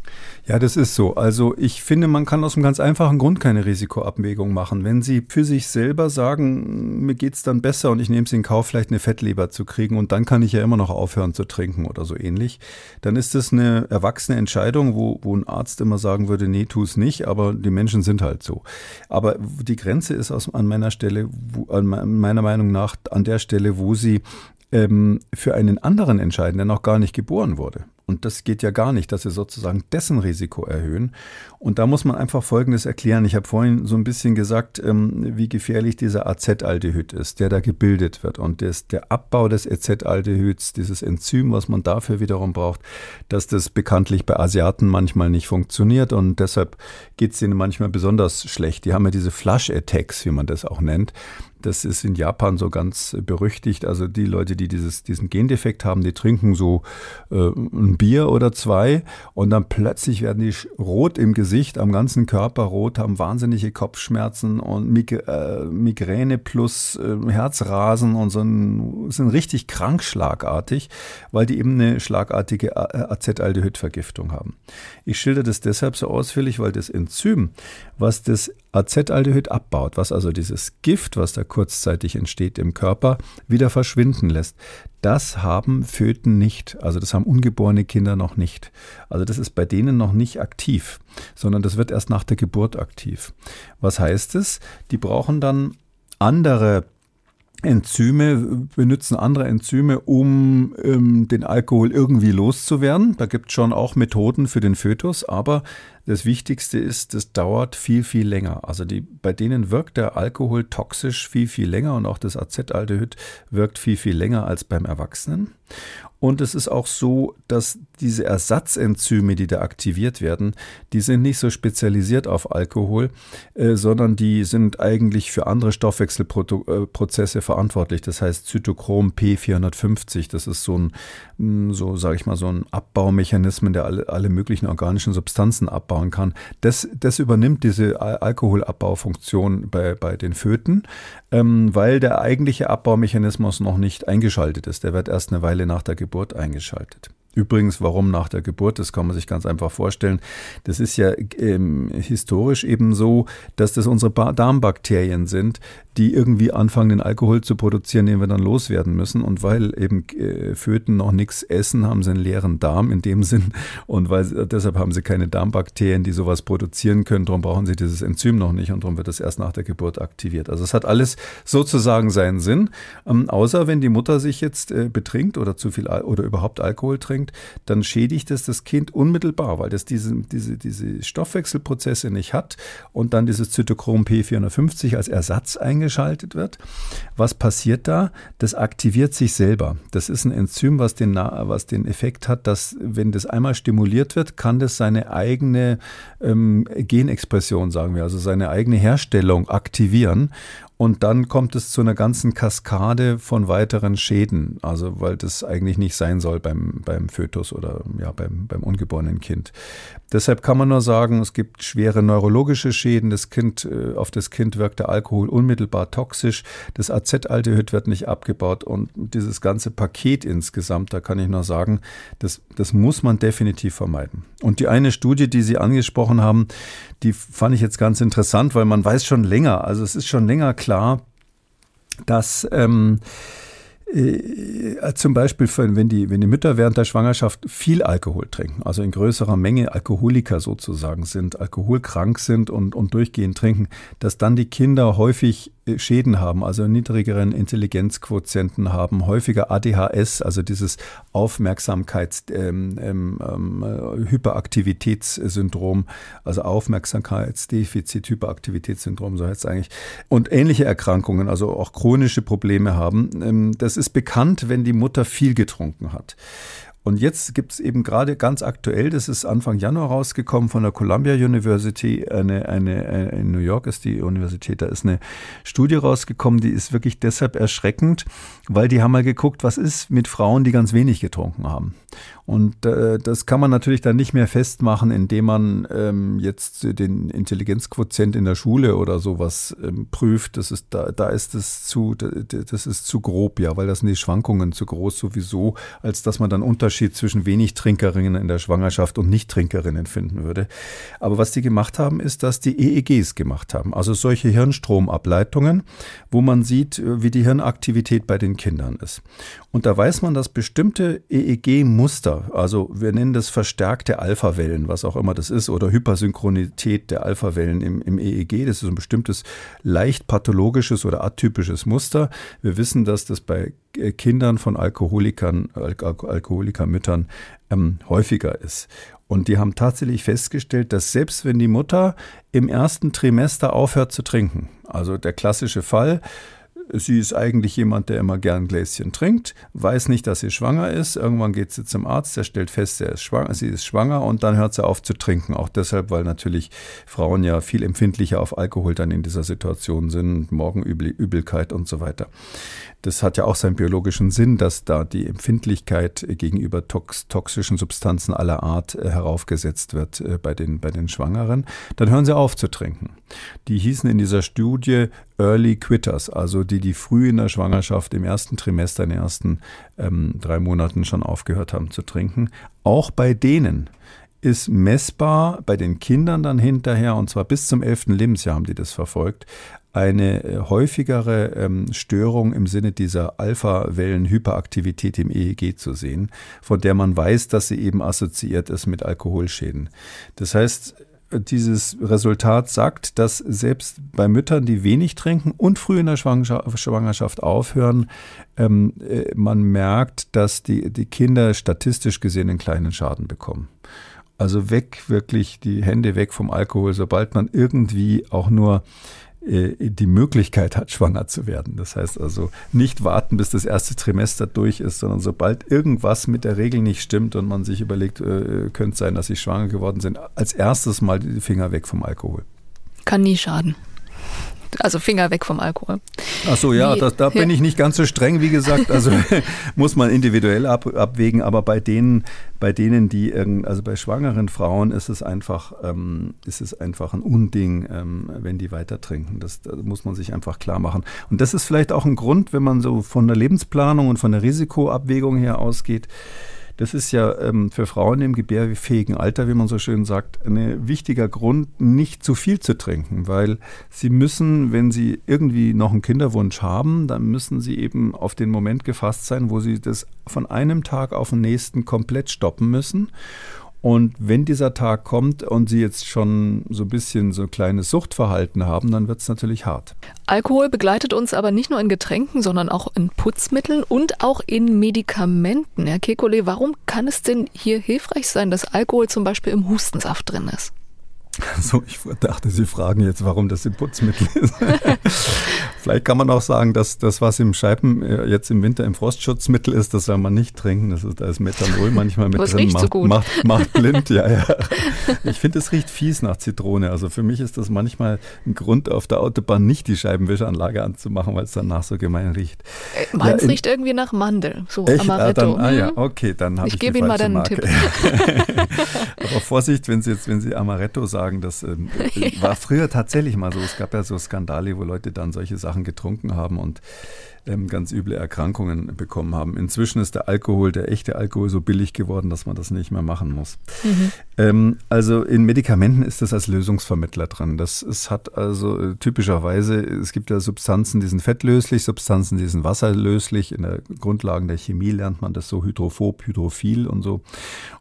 Ja, das ist so. Also ich finde, man kann aus einem ganz einfachen Grund keine Risikoabwägung machen. Wenn Sie für sich selber sagen, mir geht es dann besser und ich nehme es in Kauf, vielleicht eine Fettleber zu kriegen und dann kann ich ja immer noch aufhören zu trinken oder so ähnlich, dann ist das eine erwachsene Entscheidung, wo, wo ein Arzt immer sagen würde, nee, tu es nicht, aber die Menschen sind halt so. Aber die Grenze ist aus, an meiner Stelle, wo, an meiner Meinung nach an der Stelle, wo Sie ähm, für einen anderen entscheiden, der noch gar nicht geboren wurde. Und das geht ja gar nicht, dass sie sozusagen dessen Risiko erhöhen. Und da muss man einfach Folgendes erklären. Ich habe vorhin so ein bisschen gesagt, ähm, wie gefährlich dieser Acetaldehyd ist, der da gebildet wird. Und das, der Abbau des Acetaldehyds, dieses Enzym, was man dafür wiederum braucht, dass das bekanntlich bei Asiaten manchmal nicht funktioniert. Und deshalb geht es ihnen manchmal besonders schlecht. Die haben ja diese Flush-Attacks, wie man das auch nennt. Das ist in Japan so ganz berüchtigt. Also die Leute, die dieses, diesen Gendefekt haben, die trinken so äh, ein Bier oder zwei und dann plötzlich werden die rot im Gesicht, am ganzen Körper rot, haben wahnsinnige Kopfschmerzen und Mig äh, Migräne plus äh, Herzrasen und so ein, sind richtig krank schlagartig, weil die eben eine schlagartige Acetaldehydvergiftung haben. Ich schilder das deshalb so ausführlich, weil das Enzym, was das Acetaldehyd abbaut, was also dieses Gift, was da kurzzeitig entsteht im Körper, wieder verschwinden lässt. Das haben Föten nicht, also das haben ungeborene Kinder noch nicht. Also das ist bei denen noch nicht aktiv, sondern das wird erst nach der Geburt aktiv. Was heißt es? Die brauchen dann andere Enzyme benutzen andere Enzyme, um ähm, den Alkohol irgendwie loszuwerden. Da gibt es schon auch Methoden für den Fötus, aber das Wichtigste ist, das dauert viel, viel länger. Also die, bei denen wirkt der Alkohol toxisch viel, viel länger und auch das Acetaldehyd wirkt viel, viel länger als beim Erwachsenen. Und es ist auch so, dass diese Ersatzenzyme, die da aktiviert werden, die sind nicht so spezialisiert auf Alkohol, äh, sondern die sind eigentlich für andere Stoffwechselprozesse verantwortlich. Das heißt Zytochrom P450, das ist so ein, mm, so sage ich mal, so ein Abbaumechanismus, der alle, alle möglichen organischen Substanzen abbauen kann. Das, das übernimmt diese Alkoholabbaufunktion bei, bei den Föten, ähm, weil der eigentliche Abbaumechanismus noch nicht eingeschaltet ist. Der wird erst eine Weile nach der Geburt Geburt eingeschaltet. Übrigens, warum nach der Geburt, das kann man sich ganz einfach vorstellen. Das ist ja ähm, historisch eben so, dass das unsere Darmbakterien sind, die irgendwie anfangen, den Alkohol zu produzieren, den wir dann loswerden müssen. Und weil eben äh, Föten noch nichts essen, haben sie einen leeren Darm in dem Sinn. Und weil deshalb haben sie keine Darmbakterien, die sowas produzieren können. Darum brauchen sie dieses Enzym noch nicht und darum wird es erst nach der Geburt aktiviert. Also es hat alles sozusagen seinen Sinn. Ähm, außer wenn die Mutter sich jetzt äh, betrinkt oder zu viel Al oder überhaupt Alkohol trinkt, dann schädigt es das Kind unmittelbar, weil das diese, diese, diese Stoffwechselprozesse nicht hat und dann dieses Zytochrom P450 als Ersatz eingeschaltet eingeschaltet wird. Was passiert da? Das aktiviert sich selber. Das ist ein Enzym, was den, was den Effekt hat, dass wenn das einmal stimuliert wird, kann das seine eigene ähm, Genexpression, sagen wir, also seine eigene Herstellung aktivieren. Und dann kommt es zu einer ganzen Kaskade von weiteren Schäden, also weil das eigentlich nicht sein soll beim, beim Fötus oder ja, beim, beim ungeborenen Kind. Deshalb kann man nur sagen, es gibt schwere neurologische Schäden. Das Kind, äh, auf das Kind wirkt der Alkohol unmittelbar toxisch. Das Acetaldehyd wird nicht abgebaut und dieses ganze Paket insgesamt, da kann ich nur sagen, das, das muss man definitiv vermeiden. Und die eine Studie, die Sie angesprochen haben, die fand ich jetzt ganz interessant, weil man weiß schon länger, also es ist schon länger klar, dass ähm, äh, zum Beispiel, wenn die, wenn die Mütter während der Schwangerschaft viel Alkohol trinken, also in größerer Menge Alkoholiker sozusagen sind, alkoholkrank sind und, und durchgehend trinken, dass dann die Kinder häufig äh, Schäden haben, also niedrigeren Intelligenzquotienten haben, häufiger ADHS, also dieses Aufmerksamkeits, ähm, ähm, äh, Hyperaktivitätssyndrom, also Aufmerksamkeitsdefizit, Hyperaktivitätssyndrom, so heißt es eigentlich, und ähnliche Erkrankungen, also auch chronische Probleme haben. Ähm, das ist bekannt, wenn die Mutter viel getrunken hat. Und jetzt gibt es eben gerade ganz aktuell, das ist Anfang Januar rausgekommen von der Columbia University, eine, eine, eine, in New York ist die Universität, da ist eine Studie rausgekommen, die ist wirklich deshalb erschreckend, weil die haben mal geguckt, was ist mit Frauen, die ganz wenig getrunken haben. Und äh, das kann man natürlich dann nicht mehr festmachen, indem man ähm, jetzt den Intelligenzquotient in der Schule oder sowas ähm, prüft. Das ist, da, da ist es zu, das ist zu grob, ja, weil das sind die Schwankungen zu groß sowieso, als dass man dann Unterschied zwischen wenig Trinkerinnen in der Schwangerschaft und Nicht-Trinkerinnen finden würde. Aber was die gemacht haben, ist, dass die EEGs gemacht haben, also solche Hirnstromableitungen, wo man sieht, äh, wie die Hirnaktivität bei den Kindern ist. Und da weiß man, dass bestimmte EEG-Muster, also wir nennen das verstärkte Alpha-Wellen, was auch immer das ist, oder Hypersynchronität der Alpha-Wellen im, im EEG, das ist ein bestimmtes leicht pathologisches oder atypisches Muster. Wir wissen, dass das bei äh, Kindern von Alkoholikern, Al Alkoholikermüttern ähm, häufiger ist. Und die haben tatsächlich festgestellt, dass selbst wenn die Mutter im ersten Trimester aufhört zu trinken, also der klassische Fall, Sie ist eigentlich jemand, der immer gern Gläschen trinkt, weiß nicht, dass sie schwanger ist. Irgendwann geht sie zum Arzt, der stellt fest, ist schwanger, sie ist schwanger und dann hört sie auf zu trinken. Auch deshalb, weil natürlich Frauen ja viel empfindlicher auf Alkohol dann in dieser Situation sind, Morgenübelkeit und so weiter. Das hat ja auch seinen biologischen Sinn, dass da die Empfindlichkeit gegenüber tox toxischen Substanzen aller Art äh, heraufgesetzt wird äh, bei, den, bei den Schwangeren. Dann hören sie auf zu trinken. Die hießen in dieser Studie Early Quitters, also die, die früh in der Schwangerschaft, im ersten Trimester, in den ersten ähm, drei Monaten schon aufgehört haben zu trinken. Auch bei denen ist messbar bei den Kindern dann hinterher, und zwar bis zum elften Lebensjahr haben die das verfolgt, eine äh, häufigere ähm, Störung im Sinne dieser Alpha-Wellen-Hyperaktivität im EEG zu sehen, von der man weiß, dass sie eben assoziiert ist mit Alkoholschäden. Das heißt, dieses Resultat sagt, dass selbst bei Müttern, die wenig trinken und früh in der Schwangerschaft aufhören, ähm, äh, man merkt, dass die, die Kinder statistisch gesehen einen kleinen Schaden bekommen. Also weg, wirklich die Hände weg vom Alkohol, sobald man irgendwie auch nur die Möglichkeit hat, schwanger zu werden. Das heißt also nicht warten, bis das erste Trimester durch ist, sondern sobald irgendwas mit der Regel nicht stimmt und man sich überlegt, äh, könnte sein, dass sie schwanger geworden sind, als erstes mal die Finger weg vom Alkohol. Kann nie schaden. Also Finger weg vom Alkohol. Ach so, ja, das, da bin ich nicht ganz so streng, wie gesagt. Also muss man individuell ab, abwägen. Aber bei denen, bei denen, die also bei schwangeren Frauen ist es einfach, ähm, ist es einfach ein Unding, ähm, wenn die weiter trinken. Das, das muss man sich einfach klar machen. Und das ist vielleicht auch ein Grund, wenn man so von der Lebensplanung und von der Risikoabwägung her ausgeht das ist ja ähm, für Frauen im gebärfähigen Alter, wie man so schön sagt, ein wichtiger Grund, nicht zu viel zu trinken, weil sie müssen, wenn sie irgendwie noch einen Kinderwunsch haben, dann müssen sie eben auf den Moment gefasst sein, wo sie das von einem Tag auf den nächsten komplett stoppen müssen. Und wenn dieser Tag kommt und Sie jetzt schon so ein bisschen so ein kleines Suchtverhalten haben, dann wird es natürlich hart. Alkohol begleitet uns aber nicht nur in Getränken, sondern auch in Putzmitteln und auch in Medikamenten. Herr Kekulé, warum kann es denn hier hilfreich sein, dass Alkohol zum Beispiel im Hustensaft drin ist? So, ich dachte, Sie fragen jetzt, warum das im Putzmittel ist. Vielleicht kann man auch sagen, dass das, was im Scheiben äh, jetzt im Winter im Frostschutzmittel ist, das soll man nicht trinken. Das ist, da ist Methanol manchmal mit Was drin. Riecht macht, so gut. Macht, macht blind, ja, ja. Ich finde, es riecht fies nach Zitrone. Also für mich ist das manchmal ein Grund, auf der Autobahn nicht die Scheibenwischanlage anzumachen, weil es danach so gemein riecht. Äh, meins Ja, riecht irgendwie nach Mandel, so Echt? Ah, Amaretto. dann, ah ja, Mhm. okay, dann habe ich, Ich gebe Ihnen mal einen Marke. Aber Vorsicht, wenn Sie jetzt, wenn Sie Amaretto sagen, das ähm, war früher tatsächlich mal so. Es gab ja so Skandale, wo Leute dann solche Sachen getrunken haben und ähm, ganz üble Erkrankungen bekommen haben. Inzwischen ist der Alkohol, der echte Alkohol, so billig geworden, dass man das nicht mehr machen muss. Ähm, also in Medikamenten ist das als Lösungsvermittler dran. Das es hat also äh, typischerweise, es gibt ja Substanzen, die sind fettlöslich, Substanzen, die sind wasserlöslich. In der Grundlagen der Chemie lernt man das so hydrophob, hydrophil und so.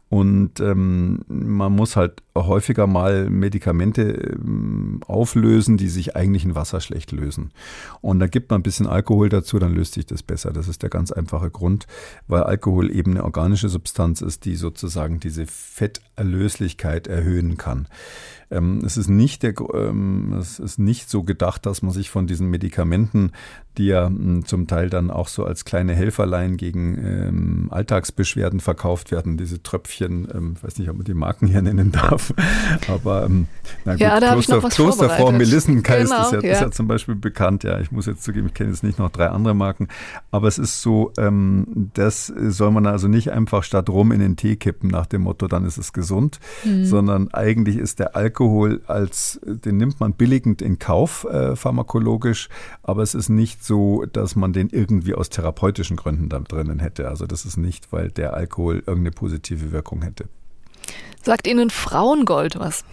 Und ähm, man muss halt häufiger mal Medikamente ähm, auflösen, die sich eigentlich in Wasser schlecht lösen. Und da gibt man ein bisschen Alkohol dazu, dann löst sich das besser. Das ist der ganz einfache Grund, weil Alkohol eben eine organische Substanz ist, die sozusagen diese Fetterlöslichkeit erhöhen kann. Ähm, es ist nicht der, ähm, es ist nicht so gedacht, dass man sich von diesen Medikamenten, die ja m, zum Teil dann auch so als kleine Helferlein gegen ähm, Alltagsbeschwerden verkauft werden, diese Tröpfchen, ähm, ich weiß nicht, ob man die Marken hier nennen darf, aber ähm, na gut, Ja, Kloster, vorbereitet. Melissengeist Genau, ist, ja, ist ja. ja zum Beispiel bekannt, ja, ich muss jetzt zugeben, ich kenne jetzt nicht noch drei andere Marken, aber es ist so, ähm, das soll man also nicht einfach statt rum in den Tee kippen nach dem Motto, dann ist es gesund, Mhm. sondern eigentlich ist der Alkohol als, den nimmt man billigend in Kauf, äh, pharmakologisch, aber es ist nicht so, dass man den irgendwie aus therapeutischen Gründen da drinnen hätte. Also das ist nicht, weil der Alkohol irgendeine positive Wirkung hätte. Sagt Ihnen Frauengold was?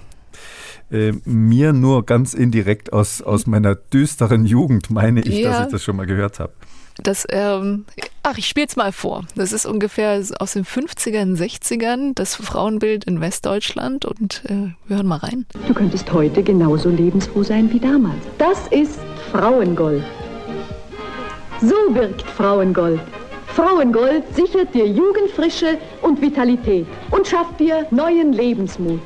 Äh, mir nur ganz indirekt aus, aus meiner düsteren Jugend meine ich, Ja. dass ich das schon mal gehört habe. Das, ähm, ach, ich spiele es mal vor. Das ist ungefähr aus den 50ern, 60ern, das Frauenbild in Westdeutschland und äh, wir hören mal rein. Du könntest heute genauso lebensfroh sein wie damals. Das ist Frauengold. So wirkt Frauengold. Frauengold sichert dir Jugendfrische und Vitalität und schafft dir neuen Lebensmut.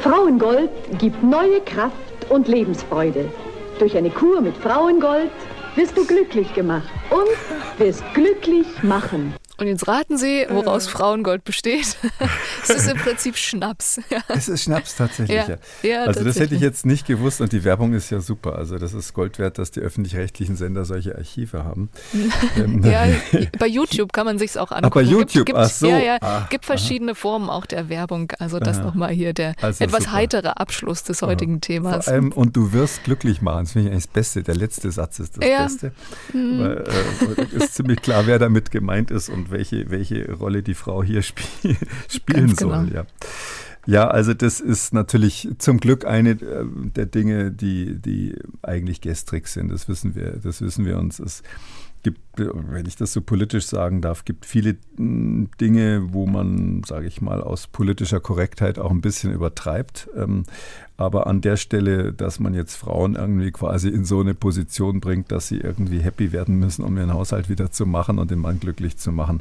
Frauengold gibt neue Kraft und Lebensfreude. Durch eine Kur mit Frauengold wirst du glücklich gemacht und wirst glücklich machen. Und jetzt raten Sie, woraus Frauengold besteht. es ist im Prinzip Schnaps. Ja. Es ist Schnaps tatsächlich, Ja, ja. also das hätte ich tatsächlich. jetzt nicht gewusst und die Werbung ist ja super. Also das ist Gold wert, dass die öffentlich-rechtlichen Sender solche Archive haben. Ähm, Ja, bei YouTube kann man sich's auch angucken. bei YouTube, gibt, ach so. Ja, ja, Ah, gibt verschiedene Formen auch der Werbung. Also das Aha. nochmal hier der Also etwas super. heitere Abschluss des heutigen Themas. Vor allem, und du wirst glücklich machen. Das finde ich eigentlich das Beste. Der letzte Satz ist das Ja. Beste. Weil, äh, ist ziemlich klar, wer damit gemeint ist und welche, welche Rolle die Frau hier spiel, spielen Ganz soll. genau. Ja. ja, also das ist natürlich zum Glück eine äh, der Dinge, die, die eigentlich gestrig sind. Das wissen wir, das wissen wir uns. Es gibt, wenn ich das so politisch sagen darf, gibt viele mh, Dinge, wo man, sage ich mal, aus politischer Korrektheit auch ein bisschen übertreibt. Ähm, aber an der Stelle, dass man jetzt Frauen irgendwie quasi in so eine Position bringt, dass sie irgendwie happy werden müssen, um ihren Haushalt wieder zu machen und den Mann glücklich zu machen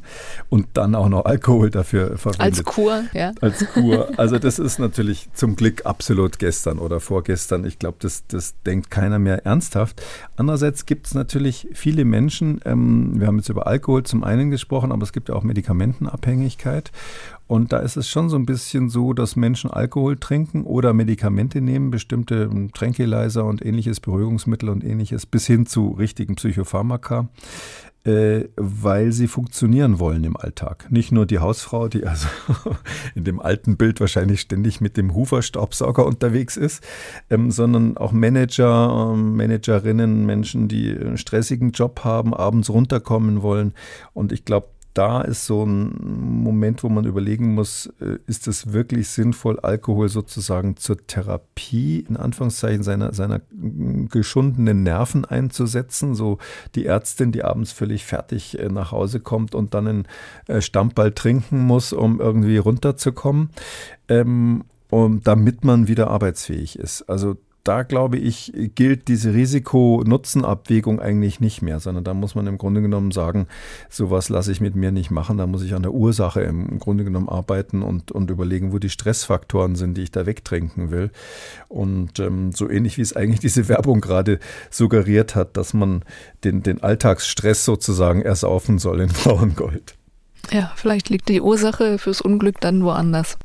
und dann auch noch Alkohol dafür verwendet Als Kur, ja. als Kur. Also das ist natürlich zum Glück absolut gestern oder vorgestern. Ich glaube, das, das denkt keiner mehr ernsthaft. Andererseits gibt es natürlich viele Menschen, ähm, ähm, wir haben jetzt über Alkohol zum einen gesprochen, aber es gibt ja auch Medikamentenabhängigkeit. Und da ist es schon so ein bisschen so, dass Menschen Alkohol trinken oder Medikamente nehmen, bestimmte ähm, Tranquilizer und ähnliches, Beruhigungsmittel und ähnliches, bis hin zu richtigen Psychopharmaka weil sie funktionieren wollen im Alltag. Nicht nur die Hausfrau, die also in dem alten Bild wahrscheinlich ständig mit dem Hoover-Staubsauger unterwegs ist, ähm, sondern auch Manager, ähm, Managerinnen, Menschen, die einen stressigen Job haben, abends runterkommen wollen. Und ich glaube, da ist so ein Moment, wo man überlegen muss, äh, ist es wirklich sinnvoll, Alkohol sozusagen zur Therapie, in Anführungszeichen, seiner, seiner geschundenen Nerven einzusetzen? So die Ärztin, die abends völlig fertig äh, nach Hause kommt und dann einen äh, Stammball trinken muss, um irgendwie runterzukommen. Ähm, um, damit man wieder arbeitsfähig ist. Also da glaube ich, gilt diese Risiko-Nutzen-Abwägung eigentlich nicht mehr, sondern da muss man im Grunde genommen sagen, sowas lasse ich mit mir nicht machen, da muss ich an der Ursache im Grunde genommen arbeiten und, und überlegen, wo die Stressfaktoren sind, die ich da wegtrinken will. Und ähm, so ähnlich wie es eigentlich diese Werbung gerade suggeriert hat, dass man den, den Alltagsstress sozusagen ersaufen soll in Frauengold. Ja, vielleicht liegt die Ursache fürs Unglück dann woanders.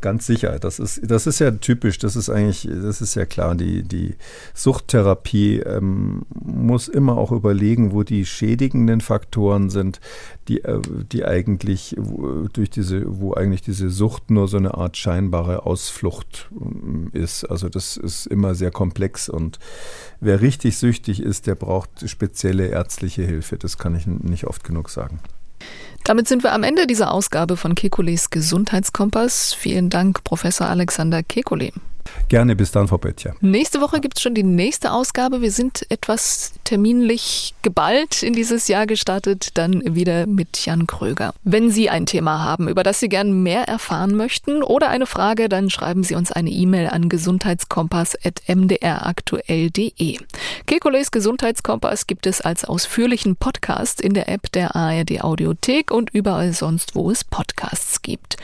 Ganz sicher. Das ist, das ist ja typisch. Das ist eigentlich, das ist ja klar. Die, die Suchttherapie ähm, muss immer auch überlegen, wo die schädigenden Faktoren sind, die, äh, die eigentlich durch diese, wo eigentlich diese Sucht nur so eine Art scheinbare Ausflucht ähm, ist. Also das ist immer sehr komplex und wer richtig süchtig ist, der braucht spezielle ärztliche Hilfe. Das kann ich nicht oft genug sagen. Damit sind wir am Ende dieser Ausgabe von Kekules Gesundheitskompass. Vielen Dank, Professor Alexander Kekulé. Gerne, bis dann, Frau Böttcher. Nächste Woche gibt es schon die nächste Ausgabe. Wir sind etwas terminlich geballt in dieses Jahr gestartet, dann wieder mit Jan Kröger. Wenn Sie ein Thema haben, über das Sie gern mehr erfahren möchten oder eine Frage, dann schreiben Sie uns eine E-Mail an gesundheitskompass.mdraktuell.de. Kekules Gesundheitskompass gibt es als ausführlichen Podcast in der App der ARD Audiothek und überall sonst, wo es Podcasts gibt.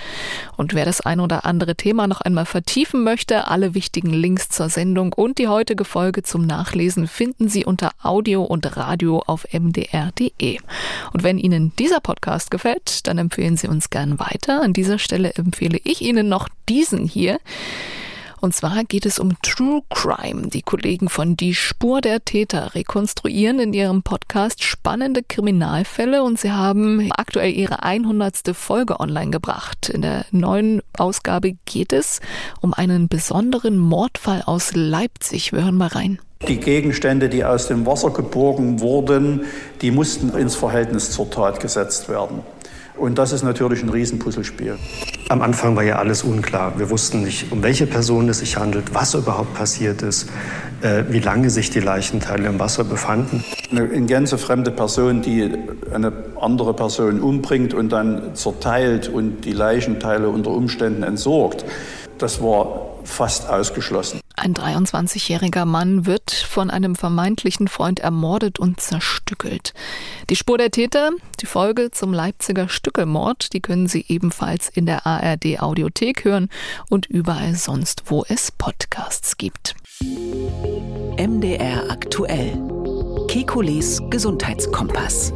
Und wer das ein oder andere Thema noch einmal vertiefen möchte, alle wichtigen Links zur Sendung und die heutige Folge zum Nachlesen finden Sie unter Audio und Radio auf mdr.de. Und wenn Ihnen dieser Podcast gefällt, dann empfehlen Sie uns gern weiter. An dieser Stelle empfehle ich Ihnen noch diesen hier. Und zwar geht es um True Crime. Die Kollegen von Die Spur der Täter rekonstruieren in ihrem Podcast spannende Kriminalfälle und sie haben aktuell ihre 100. Folge online gebracht. In der neuen Ausgabe geht es um einen besonderen Mordfall aus Leipzig. Wir hören mal rein. Die Gegenstände, die aus dem Wasser geborgen wurden, die mussten ins Verhältnis zur Tat gesetzt werden. Und das ist natürlich ein Riesenpuzzlespiel. Am Anfang war ja alles unklar. Wir wussten nicht, um welche Person es sich handelt, was überhaupt passiert ist, äh, wie lange sich die Leichenteile im Wasser befanden. Eine in Gänze fremde Person, die eine andere Person umbringt und dann zerteilt und die Leichenteile unter Umständen entsorgt, das war fast ausgeschlossen. Ein 23-jähriger Mann wird von einem vermeintlichen Freund ermordet und zerstückelt. Die Spur der Täter, die Folge zum Leipziger Stückelmord, die können Sie ebenfalls in der ARD Audiothek hören und überall sonst, wo es Podcasts gibt. MDR aktuell. Kekules Gesundheitskompass.